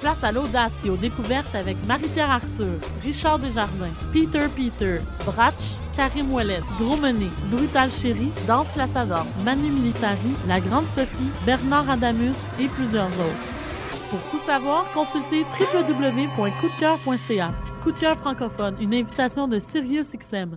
Place à l'audace et aux découvertes avec Marie-Pierre Arthur, Richard Desjardins, Peter Peter, Bratch, Karim Ouellet, Dromené, Brutal Chéri, Danse Lassador, Manu Militari, La Grande Sophie, Bernard Adamus et plusieurs autres. Pour tout savoir, consultez www.coupdecoeur.ca. Coup de cœur francophone, une invitation de SiriusXM.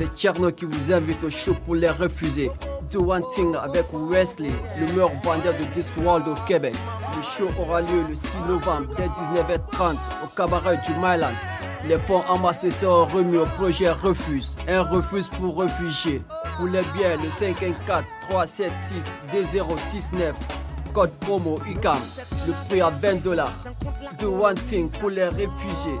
C'est Tcherno qui vous invite au show pour les refuser. Do One Thing avec Wesley, le meilleur vendeur de Discworld au Québec. Le show aura lieu le 6 novembre dès 19h30 au cabaret du Myland. Les fonds amassés seront remis au projet Refuse, un refuse pour réfugiés. Pour les billets, le 514 376 D069 code promo UCAM. Le prix à 20 dollars. Do One Thing pour les réfugiés.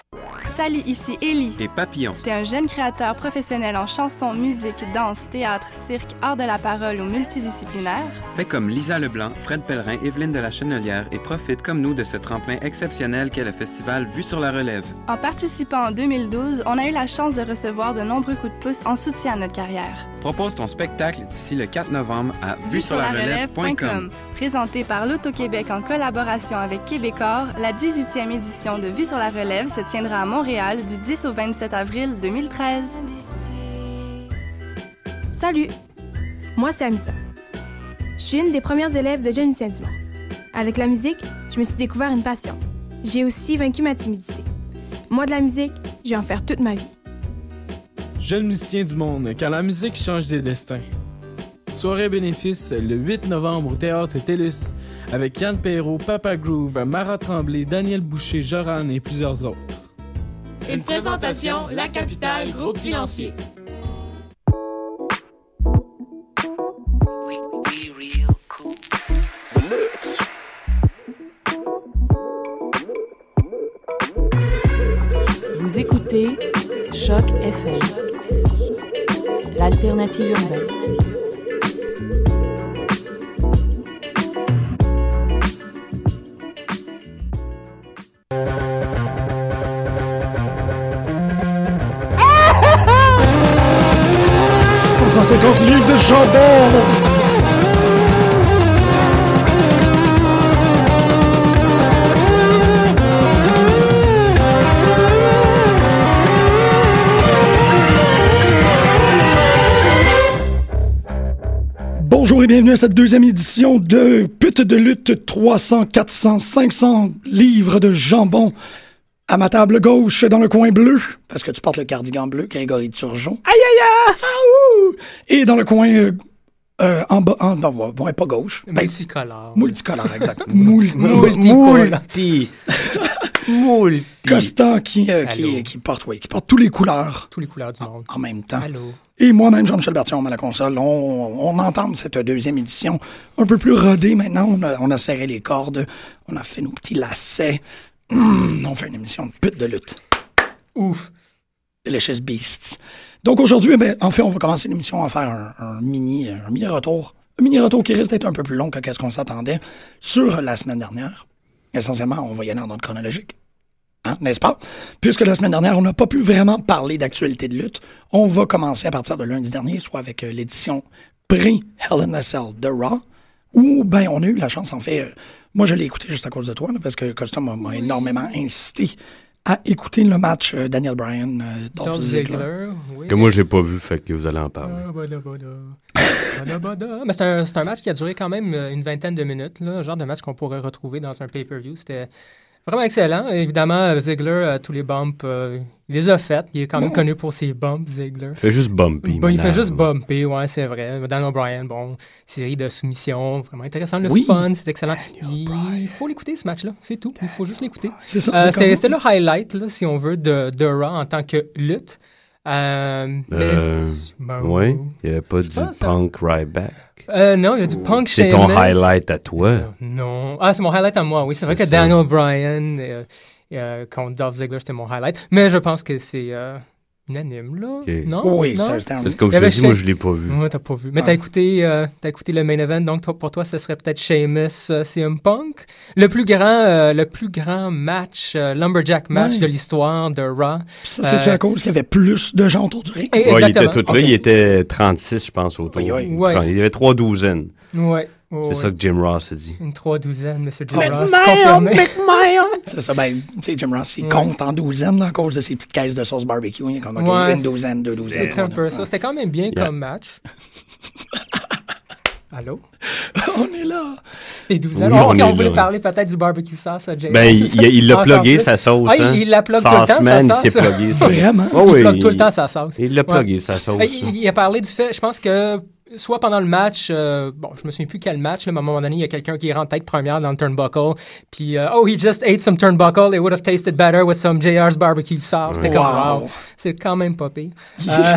Salut, ici Ellie. et Papillon. T'es un jeune créateur professionnel en chanson, musique, danse, théâtre, cirque, art de la parole ou multidisciplinaire. Fais comme Lisa Leblanc, Fred Pellerin, Evelyne de la Chenelière et profite comme nous de ce tremplin exceptionnel qu'est le festival Vue sur la relève. En participant en 2012, on a eu la chance de recevoir de nombreux coups de pouce en soutien à notre carrière. Propose ton spectacle d'ici le 4 novembre à vue sur la relève.com. Présenté par l'Auto-Québec en collaboration avec Québecor, la 18e édition de Vue sur la relève se tiendra à Montréal du 10 au 27 avril 2013. Salut, moi c'est Amissa. Je suis une des premières élèves de Jeune Saint-Dumont. Avec la musique, je me suis découvert une passion. J'ai aussi vaincu ma timidité. Moi de la musique, je vais en faire toute ma vie. Jeunes musiciens du monde, car la musique change des destins. Soirée bénéfice le 8 novembre au Théâtre TELUS avec Yann Perrault, Papa Groove, Mara Tremblay, Daniel Boucher, Joran et plusieurs autres. Une présentation, La Capitale, groupe financier. Vous écoutez Choc FM, l'alternative urbaine. livres de. Bonjour et bienvenue à cette deuxième édition de Pute de lutte 300, 400, 500 livres de jambon. À ma table gauche, dans le coin bleu, parce que tu portes le cardigan bleu, Grégory Turgeon. Aïe aïe aïe! Et dans le coin euh, euh, en bas, en, non, bon, pas gauche. Ben, Multicolore. multicolore, exact. Multi. Multi. Multi. Constant qui, euh, qui, porte, oui, qui porte tous les couleurs Tous les couleurs du monde. en même temps. Allô. Et moi-même, Jean-Michel Bertillon, à la console, on, on entame cette deuxième édition un peu plus rodée maintenant. On a, on a serré les cordes, on a fait nos petits lacets. Hum, on fait une émission de pute de lutte. Ouf. Delicious Beasts. Donc aujourd'hui, ben, en fait, on va commencer l'émission à faire un, un mini, un mini retour. Un mini retour qui risque d'être un peu plus long que ce qu'on s'attendait sur la semaine dernière. Essentiellement, on va y aller en ordre chronologique. Hein, n'est-ce pas? Puisque la semaine dernière, on n'a pas pu vraiment parler d'actualité de lutte, on va commencer à partir de lundi dernier, soit avec euh, l'édition pré-Hell in a Cell de Raw, où, ben, on a eu la chance, en fait, euh, moi je l'ai écouté juste à cause de toi, là, parce que Custom m'a- énormément incité à écouter le match euh, Daniel Bryan, euh, Dolph Dolph Ziggler. Ziggler, oui. Que moi, j'ai pas vu, fait que vous allez en parler. Ah. Mais c'est un, match qui a duré quand même une vingtaine de minutes, là, le genre de match qu'on pourrait retrouver dans un pay-per-view. C'était vraiment excellent. Évidemment, Ziggler, euh, tous les bumps, euh, il les a faits. Il est quand même Ouais. connu pour ses bumps, Ziggler. Il fait juste bumpy. Bon, il fait juste bumper, ouais, c'est vrai. Dan O'Brien, bon, série de soumissions, vraiment intéressant. Le Oui. fun, c'est excellent. Il faut l'écouter, ce match-là, c'est tout. Il faut juste l'écouter. C'est ça, Euh, C'était le highlight, là, si on veut, de, de Raw en tant que lutte. Euh, mais Euh, ben, oui, il n'y avait pas du pense, hein. punk right back. Euh, non, il y a du punk C'est ton highlight à toi? Non. Ah, c'est mon highlight à moi, oui. C'est vrai que ça. Daniel Bryan euh, euh, contre Dolph Ziggler, c'était mon highlight. Mais je pense que c'est euh, unanime, là. Non? Oui, non? un- Parce que comme y je te avait dis, moi, je l'ai pas vu. Ouais, t'as pas vu. Mais t'as écouté, euh, t'as écouté le main event, donc toi- pour toi, ce serait peut-être Sheamus euh, CM Punk. Le plus grand, euh, le plus grand match, euh, lumberjack match de l'histoire de Raw. Puis ça, c'est-tu Euh, à cause qu'il y avait plus de gens autour du ring? Et- Ouais, il était tout là. Ok. Il était 36, je pense, autour. Oui, oui. Ouais. Il y avait trois douzaines. Ouais. C'est ça que Jim Ross a dit. Une trois douzaine, Monsieur Jim Ross. confirmé. C'est ça, ben, tu sais, Jim Ross, il Ouais. compte en douzaines là, à cause de ses petites caisses de sauce barbecue. Il y a comme Ouais, une douzaine, deux douzaines. C'était un peu douzaines. ça. C'était quand même bien Yeah. comme match. Allô? On est là. Les douzaines. Oui, Oh, on voulait là. parler peut-être du barbecue sauce à Jay. Ben, il- il- il l'a plugué, sa sauce, Ah, il- hein. il la plug tout le temps, sa il sauce. s'est plugué, ça. Vraiment? Oh, il oui, plug tout le temps sa sauce. Il l'a Ouais. plugué, sa sauce. Il, il a parlé du fait, je pense que soit pendant le match, euh, bon, je me souviens plus quel match, là, mais à un moment donné, il y a quelqu'un qui rentre tête première dans le turnbuckle, puis euh, oh, he just ate some turnbuckle, it would have tasted better with some JR's barbecue sauce. C'était comme Wow. wow, c'est quand même pas pire. Euh,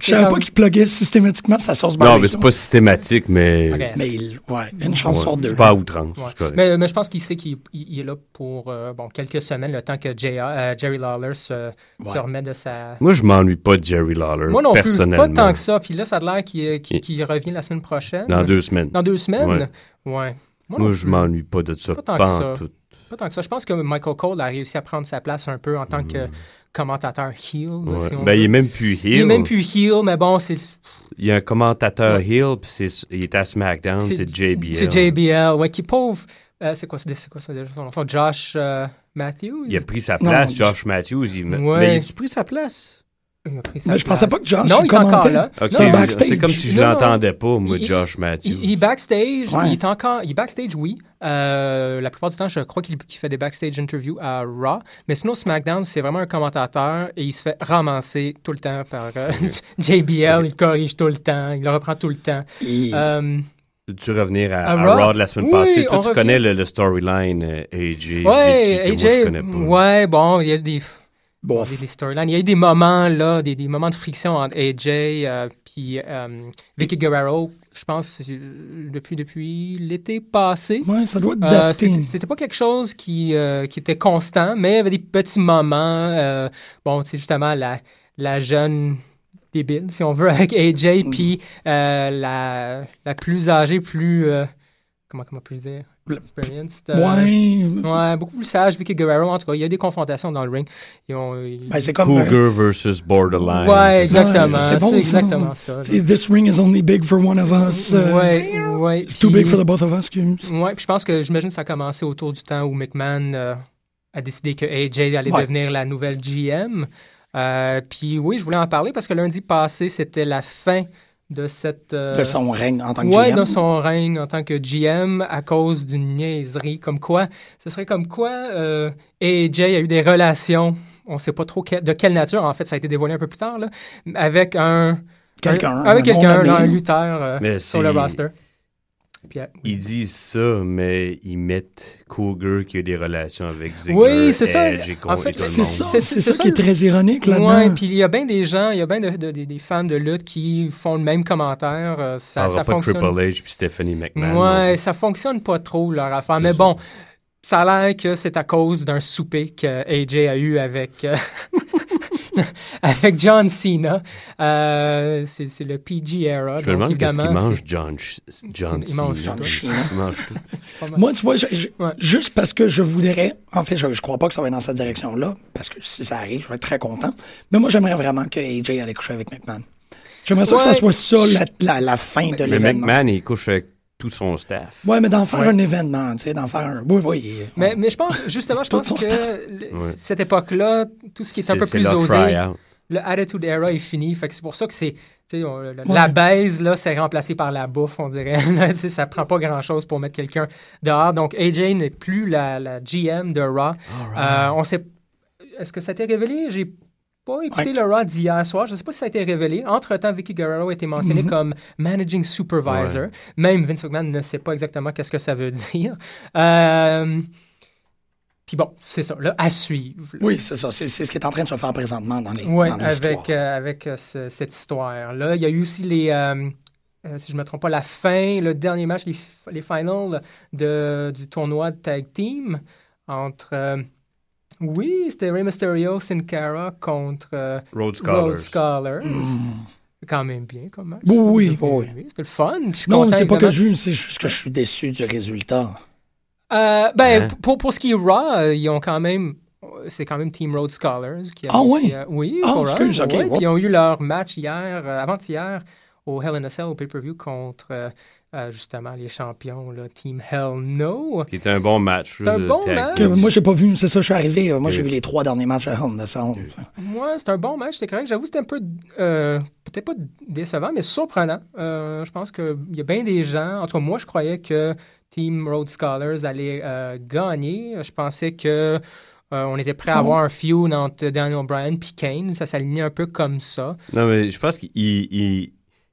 Je savais comme- pas qu'il pluguait systématiquement sa sauce Non, barbecue. mais c'est pas systématique, mais. Mais il, ouais, une chance Ouais, sur deux. C'est pas à outrance. Ouais. c'est correct. Mais, mais je pense qu'il sait qu'il il- il est là pour euh, bon, quelques semaines, le temps que JR, euh, Jerry Lawler se, se remet de sa. Moi, je m'ennuie pas de Jerry Lawler. Moi non plus, personnellement. pas tant que ça. Puis là, ça a l'air qu'il qu'il- revient la semaine prochaine. Dans deux semaines. Dans deux semaines? Ouais. Ouais. Moi, non je plus. m'ennuie pas de ça. Pas tant pas que ça. tout. Pas tant que ça. Je pense que Michael Cole a réussi à prendre sa place un peu en tant que commentateur heel. Ouais. si Ben, il est même plus heel. Il est même plus heel, mais bon, c'est. Il y a un commentateur heel, puis c'est- il est à SmackDown, c'est JBL. C'est JBL, ouais, qui pauvre. euh, c'est quoi, c'est c'est quoi ça déjà son nom? Josh euh, Matthews? Il a pris sa place, Josh Matthews. Il... Ouais. Mais il a pris sa place? Mais je pensais pas que Josh Non, il est encore là. C'est comme si je l'entendais pas, moi, Il- Josh Matthews. Il, il backstage, Ouais. il est encore, il backstage, oui. Euh, la plupart du temps, je crois qu'il fait des backstage interviews à Raw. Mais sinon, SmackDown, c'est vraiment un commentateur et il se fait ramasser tout le temps par euh, JBL. Il corrige tout le temps, il le reprend tout le temps. Et- Euh, Tu revenir à, À à Raw? De la semaine Oui, passée? Toi, tu revient. connais le, le storyline euh, AJ, ouais, Vicky, que AJ, moi, je connais pas. ouais, bon, il y a des, Bon. des, des storylines. Il y a eu des moments, là, des, des moments de friction entre AJ euh, puis euh, Vicky Guerrero, je pense, euh, depuis, depuis l'été passé. Ouais, ça doit Euh, dater. c'était pas quelque chose qui, euh, qui était constant, mais il y avait des petits moments. euh, bon, tu sais, justement, la, la jeune débile, si on veut, avec AJ, puis euh, la, la plus âgée, plus. euh, comment, comment plus dire? Experienced. euh, Ouais. Ouais, beaucoup plus sage, Vicky Guerrero. En tout cas, il y a des confrontations dans le ring. Ils ont, ils- Ben, c'est comme. euh, Cougar versus Borderline. Ouais, c'est ça. exactement. c'est bon, c'est ça. exactement ça. sais, This ring is only big for one of us. euh, Ouais, ouais. It's too puis- big for the both of us, excuse. Ouais, puis je pense que j'imagine que ça a commencé autour du temps où McMahon euh, a décidé que AJ allait Ouais. devenir la nouvelle GM. Euh, puis oui, je voulais en parler parce que lundi passé, c'était la fin de cette. euh, De son règne en tant que ouais, GM. de son règne en tant que GM à cause d'une niaiserie. Comme quoi, ce serait comme quoi euh, AJ a eu des relations, on ne sait pas trop que- de quelle nature, en fait, ça a été dévoilé un peu plus tard, là, avec un. Quelqu'un, un- avec un quelqu'un, un lutteur euh, sur le roster. Euh, Ils disent ça, mais ils mettent Cougar qui a des relations avec Ziggler, Oui, c'est ça. Edge et con- En et fait, tout le C'est monde. ça, C'est- c'est c'est ça ça qui est très ironique là-dedans. Ouais, puis il y a bien des gens, il y a bien de, de- des- des fans de lutte qui font le même commentaire. euh, ça, Parlera ça pas fonctionne. Triple H puis Stephanie McMahon. Ouais, ça fonctionne pas trop leur affaire. C'est Mais ça. bon, ça a l'air que c'est à cause d'un souper que AJ a eu avec, euh, avec John Cena. Euh, c'est c'est le PG era. Je me demande qu'est-ce qu'il mange, John, John il mange Cena. Il mange tout. mal. Moi, tu vois, je- je- Ouais. juste parce que je voudrais, en fait, je, je crois pas que ça va être dans cette direction-là, parce que si ça arrive, je vais être très content. Mais moi, j'aimerais vraiment que AJ allait coucher avec McMahon. J'aimerais ça que ça Ouais. soit ça la, la, la fin de Mais l'événement. McMahon, il couche avec tout son staff. Ouais, mais d'en faire Ouais. un événement, tu sais, d'en faire un. Oui, oui. Mais, mais je pense, justement, je pense que le- Ouais. cette époque-là, tout ce qui est un peu plus osé, le Attitude Era est fini. Fait que c'est pour ça que c'est. tu sais, on- la- Ouais. La baise, là, c'est remplacé par la bouffe, on dirait. Ça prend pas grand-chose pour mettre quelqu'un dehors. Donc, AJ n'est plus la, la GM de Raw. Euh, on sait. Est-ce que ça a été révélé? J'ai pas écouté Ouais. le Raw d'hier soir. Je sais pas si ça a été révélé. Entre-temps, Vicky Guerrero a été mentionné Mhm. comme Managing Supervisor. Même Vince McMahon ne sait pas exactement qu'est-ce que ça veut dire. Euh, Puis bon, c'est ça, là, à suivre. Oui, c'est ça. C'est ce qui est en train de se faire présentement dans les, Oui, avec, euh, avec euh, ce- cette histoire-là. Il y a eu aussi les, euh, euh, si je ne me trompe pas, la fin, le dernier match, les, les finals de, du tournoi de tag team entre. euh, oui, c'était Rey Mysterio, Sin Cara contre euh, Rhodes Scholars. Rhodes Scholars. Mm. Quand même bien comme match. Oui, oui, C'était- oui. C'était le fun. Je suis Non, c'est pas que je, c'est juste que je suis déçu du résultat. Euh, ben, Hein? pour, pour ce qui est Raw, euh, ils ont quand même. C'est quand même Team Road Scholars qui a Ah réussi oui? à- Oui, Ah, pour Raw, excuse, ok, ouais, wow. Puis ils ont eu leur match hier, euh, avant-hier, au Hell in a Cell, au pay-per-view, contre euh, euh, justement les champions, là, Team Hell No. Qui était un bon match. C'est un bon match. Que moi, j'ai pas vu, c'est ça, je suis arrivé. euh, Moi, j'ai vu les trois derniers matchs à Hell in a Cell. Moi, c'est un bon match, c'est correct. J'avoue, c'était un peu, euh, peut-être pas décevant, mais surprenant. Euh, je pense qu'il y a bien des gens, en tout cas, moi, je croyais que Team Road Scholars allait euh, gagner. Je pensais que euh, on était prêt à Oh. avoir un feud entre Daniel Bryan et Kane. Ça s'alignait un peu comme ça. Non, mais je pense qu'il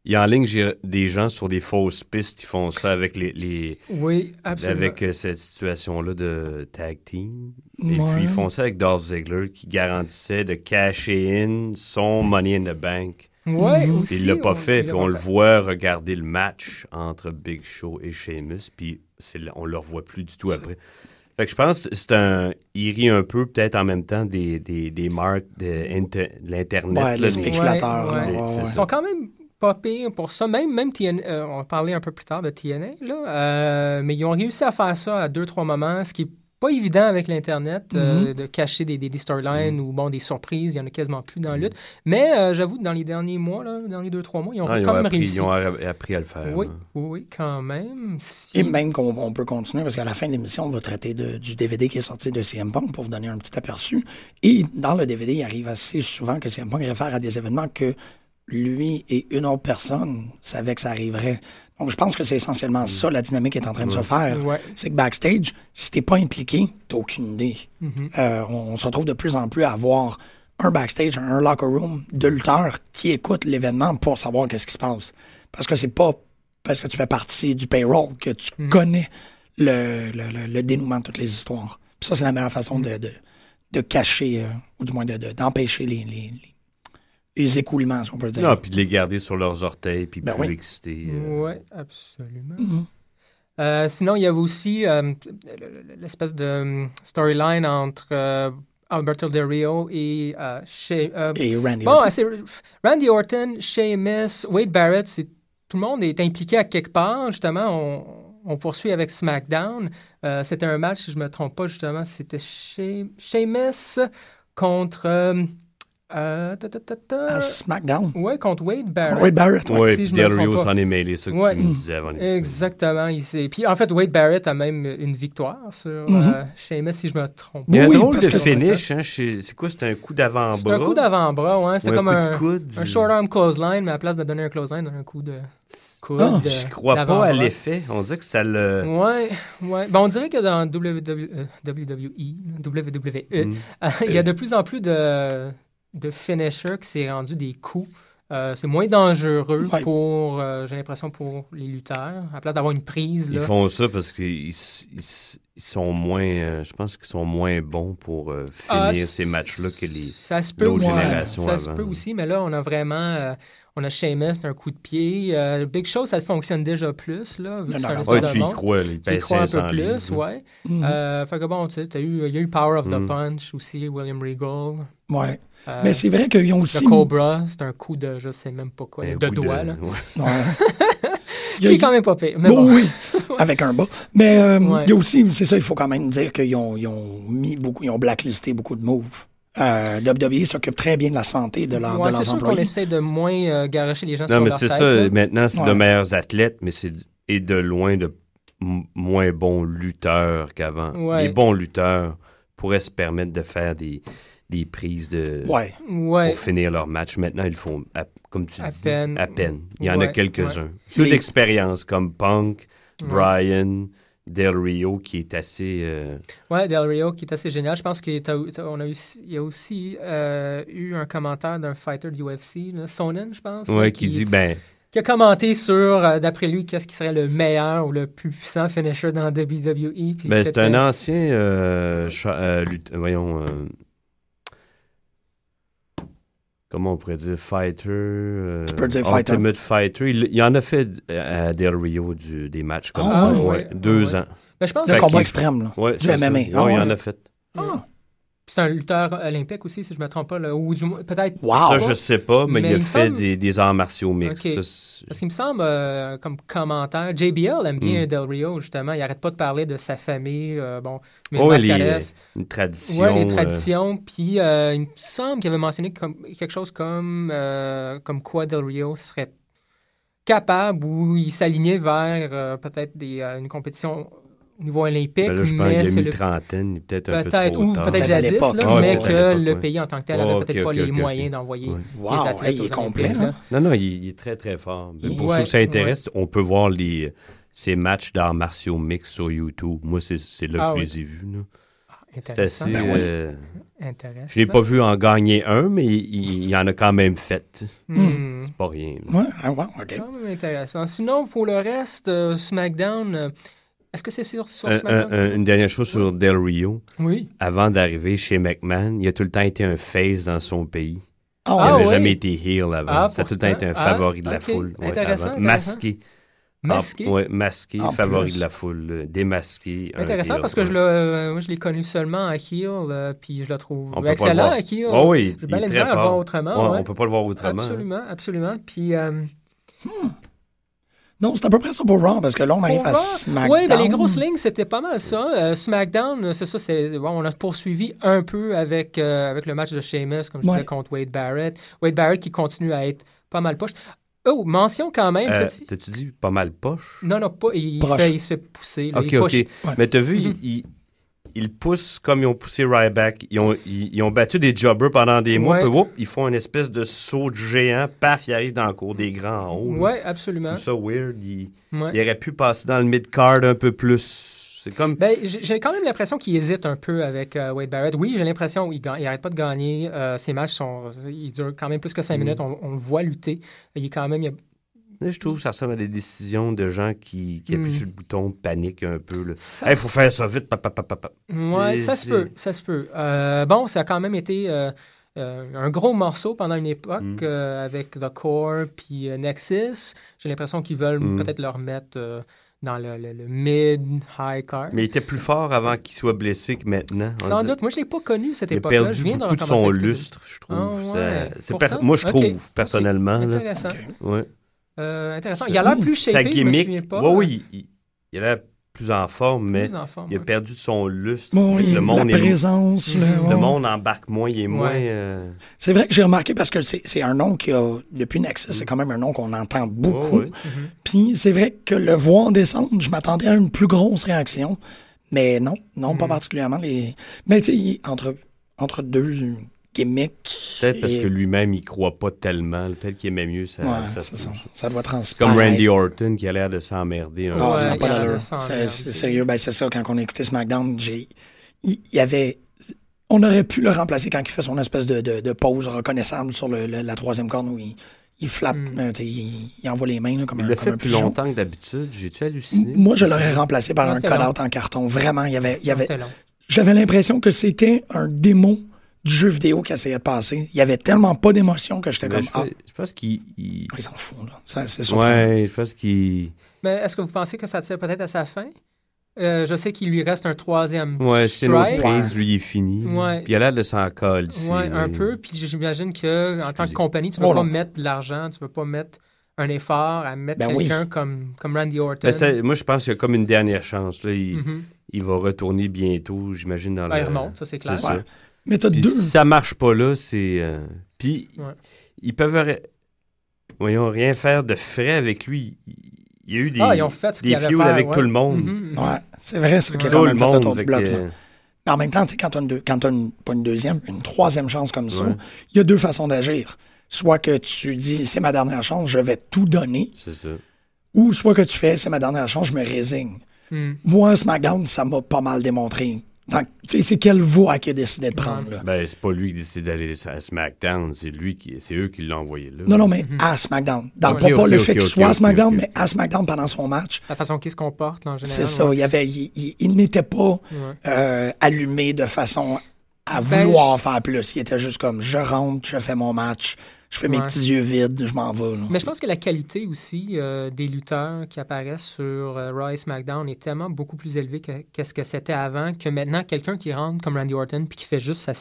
il, enligne j'ai- des gens sur des fausses pistes. Ils font ça avec les, les Oui, absolument. avec euh, cette situation-là de tag team. Et puis ils font ça avec Dolph Ziggler qui garantissait de cacher in son Money in the Bank. Ouais, Mhm. aussi. Il l'a pas on- fait. Puis on le voit regarder le match entre Big Show et Sheamus. Puis on le revoit plus du tout après. Fait que je pense que c'est un. Il rit un peu, peut-être en même temps, des, des, des marques de, inter- de l'Internet. Ouais, là, les spéculateurs. Ouais, là, ouais. ouais, c'est ouais. Ils sont quand même pas pires pour ça. Même, même TN, euh, on va parler un peu plus tard de TNA, là, euh, mais ils ont réussi à faire ça à deux, trois moments, ce qui est pas évident avec l'Internet, euh, Mhm. de cacher des, des, des storylines Mhm. ou bon, des surprises. Il y en a quasiment plus dans la lutte. Mais euh, j'avoue que dans les derniers mois, là, dans les deux, trois mois, ils ont Ah, ils, quand ont même appris, réussi. ils ont appris à le faire. Oui, hein. oui, oui, quand même. Si- Et même qu'on on peut continuer, parce qu'à la fin de l'émission, on va traiter de- du DVD qui est sorti de CM Punk pour vous donner un petit aperçu. Et dans le DVD, il arrive assez souvent que CM Punk réfère à des événements que lui et une autre personne savaient que ça arriverait. Donc, je pense que c'est essentiellement ça, la dynamique qui est en train de se faire. Ouais. C'est que backstage, si t'es pas impliqué, t'as aucune idée. Mhm. Euh, on, on se retrouve de plus en plus à avoir un backstage, un locker room de lutteurs qui écoutent l'événement pour savoir qu'est-ce qui se passe. Parce que c'est pas parce que tu fais partie du payroll que tu Mhm. connais le, le- le- le dénouement de toutes les histoires. Puis ça, c'est la meilleure façon de, de, de cacher, euh, ou du moins de- de- d'empêcher les, les, les- les écoulements, si on peut dire. Non, puis de les garder sur leurs orteils, puis Ben plus oui. excités. euh. Oui, absolument. Mhm. Euh, sinon, il y avait aussi euh, l'espèce de storyline entre euh, Alberto Del Rio et euh, euh, Et Randy Bon, Orton. c'est Randy Orton, Sheamus, Wade Barrett, c'est tout le monde est impliqué à quelque part. Justement, on, on poursuit avec SmackDown. Euh, c'était un match, si je me trompe pas, justement, c'était Shea- Sheamus contre. Euh, euh, ta, ta, ta, ta. À SmackDown. Ouais, contre Wade Barrett. Wade Barrett, ouais. Oui, Si puis je me Del trompe Rio pas. s'en est mêlé, ça que Ouais. tu me disais avant. Exactement. Il s'est- Puis en fait, Wade Barrett a même une victoire sur Mhm. euh, Sheamus, si je me trompe Il y a un Oui, drôle de finish, hein, c'est quoi, c'était un coup d'avant-bras? C'est un coup d'avant-bras, ouais. C'était comme coup de un, coude? un short arm clothesline, mais à la place de donner un clothesline, un coup de coude. De- Je crois pas à l'effet. On dirait que ça le... Ouais, ouais. Ben, on dirait que dans WWE, euh, WWE, WWE, Mm. euh, il y a de plus en plus de, de finishers qui s'est rendu des coups. Euh, c'est moins dangereux Ouais. pour, euh, j'ai l'impression, pour les lutteurs. À la place d'avoir une prise, Ils font ça parce qu'ils sont moins... euh, je pense qu'ils sont moins bons pour euh, Ah, finir c- ces matchs-là que les... Se l'autre génération Ça se avant. peut aussi, mais là, on a vraiment. On a Sheamus, c'est un coup de pied. Euh, Big Show, ça fonctionne déjà plus, là. Vu que Non, c'est non, un non. Ouais, de tu y crois, il Tu y pèse crois un peu 500 plus, ouais. Mhm. Euh, fait que bon, tu sais, t'as eu, il y a eu Power of the Mm. Punch aussi, William Regal. Ouais. Euh, Mais c'est vrai qu'ils ont aussi. Le Cobra, c'est un coup de, je sais même pas quoi, Un de doigt, là. ouais. Ouais. Ce qui est quand même pas pire. Mais Bon, bon. oui, avec un bas. Mais euh, Ouais. il y a aussi, c'est ça, il faut quand même dire qu'ils ont, ils ont mis beaucoup, ils ont blacklisté beaucoup de moves. Euh, WWE s'occupe très bien de la santé de, leur, Ouais, de c'est leurs sûr qu'on employés. essaie de moins euh, garocher les gens Non, sur mais c'est ça. là. Maintenant, c'est Ouais. de meilleurs athlètes, mais c'est est de loin de moins bon lutteur qu'avant. Ouais. Les bons lutteurs pourraient se permettre de faire des, des prises de Ouais. Ouais. pour finir leur match. Maintenant, ils le font, à- comme tu À dis, peine. à peine. Il y en a quelques-uns. ouais. Ceux Les- d'expérience, comme Punk, Ouais. Brian, Del Rio, qui est assez... euh, Ouais, Del Rio, qui est assez génial. Je pense qu'il y a eu, il y a aussi euh, eu un commentaire d'un fighter de UFC, là, Sonnen, je pense. ouais, là, qui dit, ben... qui a commenté sur, euh, d'après lui, qu'est-ce qui serait le meilleur ou le plus puissant finisher dans WWE. Ben, c'est un ancien, euh, cha- lutte- voyons, comment on pourrait dire, fighter, euh, Tu peux dire fighter. ultimate fighter. Il, il en a fait euh, à Del Rio du- des matchs comme Ah, ça, ouais. ouais, deux Ouais. ans. Ben, je pense Le Fait combat extrême, là. Ouais, Du c'est ça. MMA. Ouais, Ah, il en a fait. Ah. C'est un lutteur olympique aussi, si je ne me trompe pas. là, ou du moins, peut-être. Wow. Ça, je sais pas, mais, Mais il a il fait semble- des, des arts martiaux mixtes. Parce qu'il me semble, euh, comme commentaire, JBL aime bien Mm. Del Rio, justement. Il arrête pas de parler de sa famille. euh, bon, mais Ouais, les- une tradition. Ouais, les euh, traditions. Puis euh, il me semble qu'il avait mentionné comme, quelque chose comme, euh, comme quoi Del Rio serait capable ou il s'alignait vers euh, peut-être des, euh, une compétition au niveau olympique. ben là, je pense mais qu'il a c'est mis le- trentaine, peut-être un peu Peut-être, trop ou peut-être à jadis, là, Ah, mais que le pays en tant que tel Oh, avait ok, peut-être pas les moyens d'envoyer. Wow, les athlètes hey, il est complet, hein? là. Non, non, il, il est très, très fort. Mais pour Ouais, ceux que ça ouais. intéresse, on peut voir les, ces matchs d'arts martiaux mix sur YouTube. Moi, c'est c'est là Ah que je oui. les ai vus. là. C'est Intéressant. assez... Ben oui. euh, Intéressant. je n'ai pas vu en gagner un, mais il, il y en a quand même fait. Hmm. C'est pas rien. Ouais, ah, ouais, OK. Quand même intéressant. Sinon, pour le reste, euh, SmackDown, euh, est-ce que c'est sur, sur Un- un- SmackDown? un- ça? une dernière chose sur Del Rio. Oui. Avant d'arriver chez McMahon, il a tout le temps été un face dans son pays. Ah, il Ah, n'avait oui. jamais été heel avant. Ah, ça a tout le temps été un Ah, favori de la ok. foule. ouais, Intéressant. Masqué. Masqué? Ah, ouais, masqué, En favori plus. de la foule. euh, Démasqué. Intéressant heel, parce que ouais. je l'ai, euh, moi, je l'ai connu seulement à Heel, euh, puis je le trouve On peut pas le excellent voir. à Heel. Oh oui, J'ai il bien est la très misère à le fort. voir autrement. Ouais, ouais. On peut pas le voir autrement. hein. Absolument, absolument. Puis, euh, Non, c'est à peu près ça pour Raw, parce que là, on arrive Pour à Raw, SmackDown. Oui, ben les grosses lignes, c'était pas mal ça. Euh, SmackDown, c'est ça, c'est, bon, on a poursuivi un peu avec, euh, avec le match de Sheamus, comme je Ouais. disais, contre Wade Barrett. Wade Barrett qui continue à être pas mal poche. Oh, mention quand même. Euh, petit- T'as-tu dit pas mal poche? Non, non, pas. Il, fait, il se fait pousser. là, Ok, il ok. Ouais. Mais t'as vu, Mhm. ils, ils poussent comme ils ont poussé Ryback. Ils ont, ils, ils ont battu des jobbers pendant des mois, Ouais. puis whoop, ils font une espèce de saut de géant. Paf, ils arrivent dans le cours des grands en haut. Ouais, absolument. Trouve ça weird. Ils, Ouais. ils auraient pu passer dans le mid-card un peu plus. C'est comme... Ben, j'ai quand même l'impression qu'il hésite un peu avec euh, Wade Barrett. Oui, j'ai l'impression qu'il n'arrête pas de gagner. Euh, ses matchs sont, ils durent quand même plus que cinq Mhm. minutes. On, on le voit lutter. Il est quand même. il y a- Là, Je trouve que ça ressemble à des décisions de gens qui, qui appuient Mm. sur le bouton, paniquent un peu. Il faut faire ça vite. pa, pa, pa, pa, pa. Ouais, C'est- ça se peut, ça se peut. Euh, bon, ça a quand même été euh, euh, un gros morceau pendant une époque Mm. euh, avec The Core puis Nexus. J'ai l'impression qu'ils veulent Mm. peut-être le remettre euh, dans le, le- le mid-high card. Mais il était plus fort avant qu'il soit blessé que maintenant. Sans doute. Moi, je ne l'ai pas connu cette Il a époque-là. perdu Je viens beaucoup de son lustre, je trouve. Ah, Ça- ouais. c'est Pourtant? per- Moi, je trouve, personnellement. là. Intéressant. Ouais. Euh, intéressant. Il a l'air plus shapé, je me gimmick, souviens pas. ouais, oui, il, il a l'air plus en forme, mais Plus en forme, il a ouais. perdu de son lustre. Bon, oui, le monde la est- présence, le- le ouais. monde embarque moins, il est moins. Ouais. euh, C'est vrai que j'ai remarqué parce que c'est un nom qui a, depuis Nexus, c'est quand même un nom qu'on entend beaucoup. ouais, ouais. Puis c'est vrai que le voir descendre, je m'attendais à une plus grosse réaction. Mais non, non, Mm. pas particulièrement. Les... Mais tu sais, entre, entre deux Peut-être parce que lui-même, il croit pas tellement. Peut-être qu'il aimait mieux ça. Ouais, ça- c'est ça. Ça doit transparaître. comme Randy Orton qui a l'air de s'emmerder un Ah, peu. ça n'a pas il a l'air sans C'est sérieux. Ben, c'est ça, quand on a écouté SmackDown, j'ai. Il il y avait. On aurait pu le remplacer quand il fait son espèce de, de, de pause reconnaissable sur le, le- la troisième corne où il, il flappe, Mm. euh, il, il envoie les mains là, comme Il un l'a comme fait plus pigeon. longtemps que d'habitude. J'ai-tu halluciné? Moi, je l'aurais remplacé par Non, un long. en carton. Vraiment, il y avait, il y avait, j'avais l'impression que c'était un démo du jeu vidéo qui essayait de passer. Il y avait tellement pas d'émotion que j'étais Mais comme, je, ah, je pense qu'il. il- ils s'en foutent, là. Ça, C'est. Ouais, je pense qu'il. Mais est-ce que vous pensez que ça tire peut-être à sa fin? Euh, je sais qu'il lui reste un troisième Ouais, c'est une prise, lui, il est fini. Ouais. Puis il a l'air de s'en coller. Ouais, un peu. Puis j'imagine que en tant que compagnie, tu veux Oh pas non. mettre de l'argent, tu veux pas mettre un effort à mettre Ben oui. quelqu'un comme, comme Randy Orton. Ben, ça- moi, je pense qu'il y a comme une dernière chance. Là. Il, Mhm. il va retourner bientôt, j'imagine, dans Ben, le... il remonte, ça, c'est clair. Mais t'as deux. si ça marche pas là, c'est... euh, Puis Ouais. ils peuvent... Voyons, rien faire de frais avec lui. Il y a eu des, Ah, ils ont fait ce des faire, avec ouais. tout le monde. Mhm. Ouais, c'est vrai, ça, Tout le monde. fait bloc, que- là. Mais en même temps, tu sais, quand tu as, une, deux- quand t'as une- pas une deuxième, une troisième chance comme ça, Ouais. il y a deux façons d'agir. Soit que tu dis, c'est ma dernière chance, je vais tout donner, C'est ça. ou soit que tu fais, c'est ma dernière chance, je me résigne. Hmm. Moi, SmackDown, ça m'a pas mal démontré. Donc, tu sais, c'est quelle voie qu'il a décidé de prendre, là? Ben, c'est pas lui qui décide d'aller à SmackDown, c'est lui qui, c'est eux qui l'ont envoyé là. Non, non, mais à SmackDown. Dans, Ok, pas, le fait qu'il soit à SmackDown, mais à SmackDown pendant son match. La façon qu'il se comporte, là, en général. C'est ça. ouais. Il, y avait, il, il- il n'était pas Ouais. euh, allumé de façon à Ben, vouloir je- faire plus. Il était juste comme, je rentre, je fais mon match, je fais mes Ouais. petits yeux vides, je m'en vais. là. Mais je pense que la qualité aussi euh, des lutteurs qui apparaissent sur euh, Raw SmackDown est tellement beaucoup plus élevée que, que ce que c'était avant, que maintenant, quelqu'un qui rentre comme Randy Orton puis qui fait juste sa,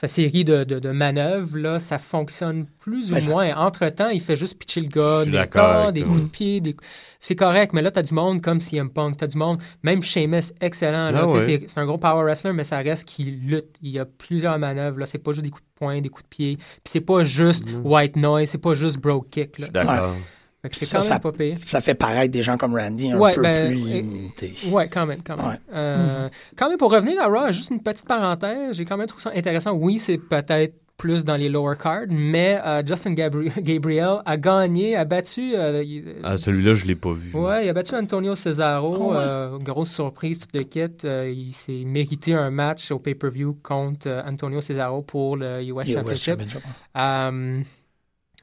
sa série de, de, de manœuvres, là, ça fonctionne plus ou Ben, ça- moins. Entre-temps, il fait juste pitcher le gars, des corps, des coups de pied, des... c'est correct, mais là, t'as du monde comme CM Punk, t'as du monde, même Sheamus, excellent. là, Ah ouais. c'est- c'est un gros power wrestler, mais ça reste qu'il lutte. Il y a plusieurs manœuvres, là, c'est pas juste des coups de poing, des coups de pied, puis c'est pas juste white noise, c'est pas juste bro kick. Je Là. suis d'accord. Fait que c'est Ça, quand même ça- pas pire. Ça fait paraître des gens comme Randy un Ouais, peu ben, plus limités. Ouais, quand même, quand même. Ouais. Euh, Quand même, pour revenir à Raw, juste une petite parenthèse, j'ai quand même trouvé ça intéressant. Oui, c'est peut-être plus dans les lower cards, mais euh, Justin Gabri- Gabriel a gagné, a battu... euh, il- Ah, celui-là, je l'ai pas vu. Ouais, il a battu Antonio Cesaro. Oh, ouais. euh, grosse surprise, tout le kit. Euh, il s'est mérité un match au pay-per-view contre euh, Antonio Cesaro pour le US US Championship. Championship.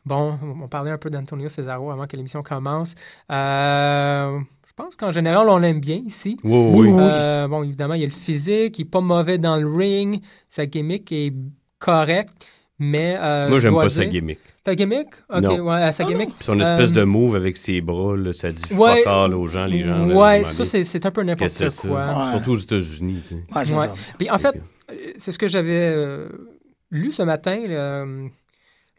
Bon, on parlait un peu d'Antonio Cesaro avant que l'émission commence. Euh, je pense qu'en général, on l'aime bien ici. Oui, oui, oui. Euh, bon, évidemment, il y a le physique, il n'est pas mauvais dans le ring, sa gimmick est correcte, mais... euh, Moi, je j'aime pas sa gimmick. Ta gimmick? OK, Non. ouais, sa gimmick? Puis son espèce Euh, de move avec ses bras, là, ça dit Ouais, fuck all aux gens, les gens. Ouais, ça, c'est un peu n'importe quoi. ça? Ouais. Surtout aux États-Unis, tu sais. Ouais. Puis en fait, euh, c'est ce que j'avais euh, lu ce matin.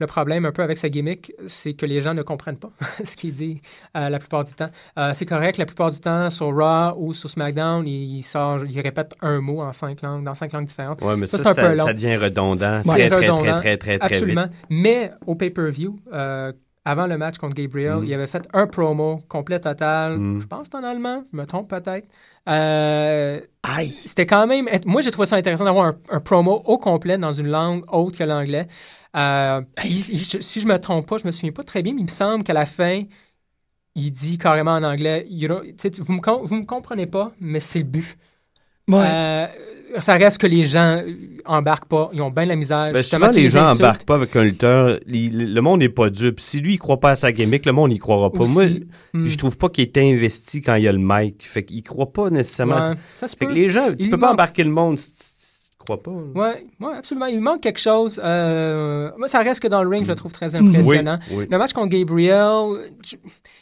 Le problème un peu avec sa gimmick, c'est que les gens ne comprennent pas ce qu'il dit euh, la plupart du temps. Euh, c'est correct, la plupart du temps, sur Raw ou sur SmackDown, il, sort, il répète un mot en cinq langues, dans cinq langues différentes. Ouais, mais ça, c'est ça, long. ça devient redondant C'est très, très, très, très, très, très, Absolument. vite. Mais au pay-per-view, euh, avant le match contre Gabriel, Mm. il avait fait un promo complet total. Mm. Je pense que en allemand, je me trompe peut-être. Euh, Aïe. c'était quand même. Moi, j'ai trouvé ça intéressant d'avoir un, un promo au complet dans une langue autre que l'anglais. Euh, puis, si si je me trompe pas, je me souviens pas très bien, mais il me semble qu'à la fin, il dit carrément en anglais you know, Vous me, vous me comprenez pas, mais c'est le but. Ouais. Euh, ça reste que les gens embarquent pas, ils ont bien de la misère. Ben, justement, souvent, les gens insultes. embarquent pas avec un lutteur. Il- le monde n'est pas dupe. Si lui, il croit pas à sa gimmick, le monde n'y croira pas. Aussi. Moi, Hmm. je trouve pas qu'il est investi quand il y a le mic. Fait qu'il croit pas nécessairement. Ouais, ça se Fait que les gens, tu Il peux pas embarquer le monde crois pas. là. Ouais, ouais, absolument. Il manque quelque chose. Euh, moi, ça reste que dans le ring, je le trouve très impressionnant. Oui, oui. Le match contre Gabriel, je-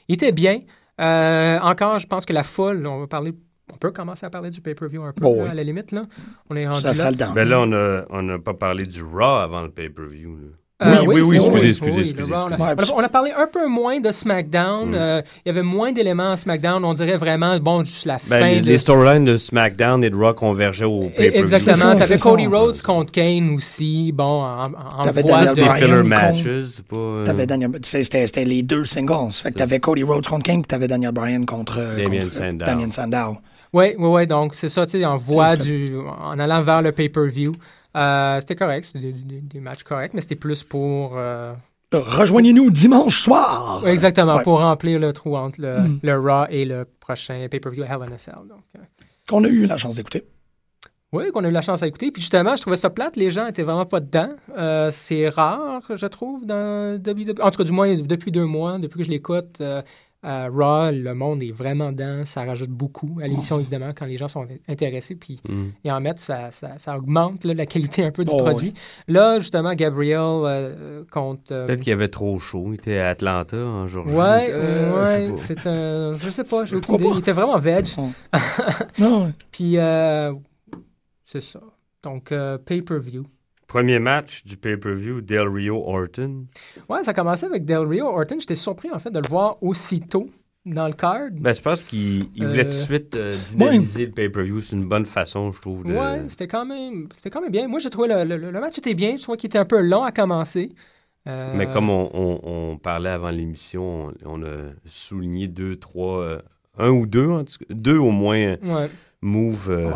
il était bien. Euh, encore, je pense que la foule, on va parler. On peut commencer à parler du pay-per-view un peu, Bon, là, oui. à la limite. Là. On est rendu Ça sera là. le temps. Ben là, on a, on n'a pas parlé du Raw avant le pay-per-view. Euh, oui, oui, oui, excusez, excusez, oui, excusez, on, a, on parlé un peu moins de SmackDown. Mm. Euh, il y avait moins d'éléments à SmackDown. On dirait vraiment, bon, juste la Ben, fin les, de... les storylines de SmackDown et de Raw convergeaient au pay-per-view. Exactement. T'avais Cody ça. Rhodes contre Kane aussi. Bon, en, en T'avais voie Daniel de... Des Bryan filler matches, c'est pas... euh, T'avais Daniel, tu sais, c'était, les deux singles. Fait que t'avais Cody Rhodes contre King, puis t'avais Daniel Bryan contre, Damien contre, Sandow. Damien Sandow. Oui, oui, oui. Donc, c'est ça, tu sais, en voie du. En allant vers le pay-per-view. Euh, c'était correct, c'était des, des- des matchs corrects, mais c'était plus pour. euh, Là, Rejoignez-nous dimanche soir. exactement, Ouais. pour remplir le trou entre le, Mm. le Raw et le prochain pay-per-view Hell in a Cell. Donc, euh, Qu'on a eu la chance d'écouter. oui, qu'on a eu la chance à écouter. Puis justement, je trouvais ça plate, les gens étaient vraiment pas dedans. Euh, c'est rare, je trouve, dans WWE. En tout cas, du moins, depuis deux mois, depuis que je l'écoute. Euh, Raw, le monde est vraiment dedans. Ça rajoute beaucoup à l'émission, évidemment, quand les gens sont intéressés. Puis Mm. et en mettre, ça, ça, ça augmente là, la qualité un peu du Oh, produit. Là, justement, Gabriel euh, contre. euh, Peut-être qu'il y avait trop chaud. Il était à Atlanta en Georgie. Ouais, Euh, ouais, c'est un. Je sais pas, j'ai Je aucune idée. pas. Il était vraiment veg. Non, Puis, euh, c'est ça. Donc, euh, pay-per-view. Premier match du pay-per-view, Del Rio Orton. Ouais, ça a commencé avec Del Rio Orton. J'étais surpris, en fait, de le voir aussitôt dans le card. Ben, je pense qu'il il voulait Euh, tout de suite euh, dynamiser le pay-per-view. C'est une bonne façon, je trouve. De... Ouais, c'était quand même, c'était quand même bien. Moi, j'ai trouvé le, le- le match était bien. Je trouvais qu'il était un peu long à commencer. Euh, Mais comme on, on- on parlait avant l'émission, on, on a souligné deux, trois, euh, un ou deux, en tout cas, deux au moins Ouais. Moves euh.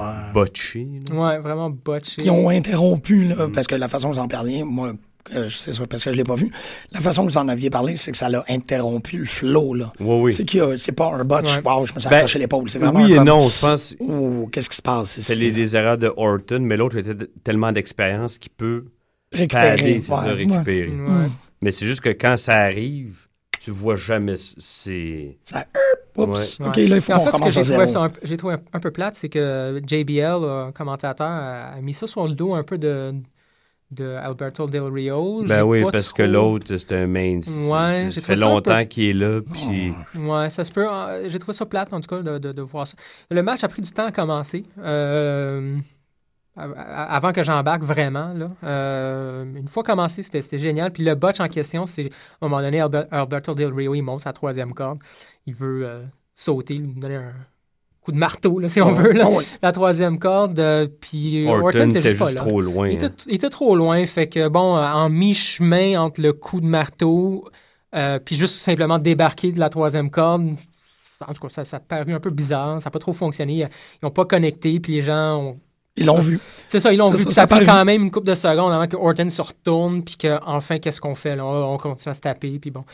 Ouais, vraiment botché. qui ont interrompu, là, Mm. parce que la façon que vous en parliez, moi, euh, je sais ça parce que je l'ai pas vu, la façon que vous en aviez parlé, c'est que ça l'a interrompu le flow, là. Oui, oui. C'est qu'il y a- c'est pas un botch, Ouais. wow, je me suis Ben, accroché l'épaule, c'est vraiment oui et comme, non, je pense. Ouh, qu'est-ce qui se passe ici? C'est les, des erreurs de Orton, mais l'autre était de- tellement d'expérience qu'il peut Récupérer, c'est ouais, ça, ouais. récupérer. Ouais. Mais c'est juste que quand ça arrive, tu vois jamais c- c'est. Ça. Ouais. Oups. OK, là, il faut en fait, ce que j'ai trouvé, un, peu- j'ai trouvé un, un peu plate, c'est que JBL, euh, commentateur, a, a mis ça sur le dos un peu de, de Alberto Del Rio. Ben oui, parce trop- que l'autre, c'est un main. Ouais, ça fait un longtemps peu- qu'il est là, puis. Ouais, ça se peut. euh, J'ai trouvé ça plate, en tout cas, de, de- de voir ça. Le match a pris du temps à commencer. euh, avant que j'embarque vraiment. Là. Euh, une fois commencé, c'était génial. Puis le botch en question, c'est à un moment donné, Alber- Alberto Del Rio, il monte sa troisième corde. Il veut euh, sauter, lui donner un coup de marteau, là, si on veut, là. Ah la troisième corde. euh, puis Orton était juste, pas trop loin, Il était, hein. il était trop loin. Fait que, bon, en mi-chemin entre le coup de marteau, euh, puis juste simplement débarquer de la troisième corde, en tout cas, ça, ça a paru un peu bizarre. Ça n'a pas trop fonctionné. Ils n'ont pas connecté, puis les gens ont. Ils l'ont vu. C'est ça, ils l'ont C'est vu. ça, Puis ça ça a a pris paru. quand même une couple de secondes avant que Orton se retourne, puis qu'enfin, qu'est-ce qu'on fait? Là? On on continue à se taper, puis bon.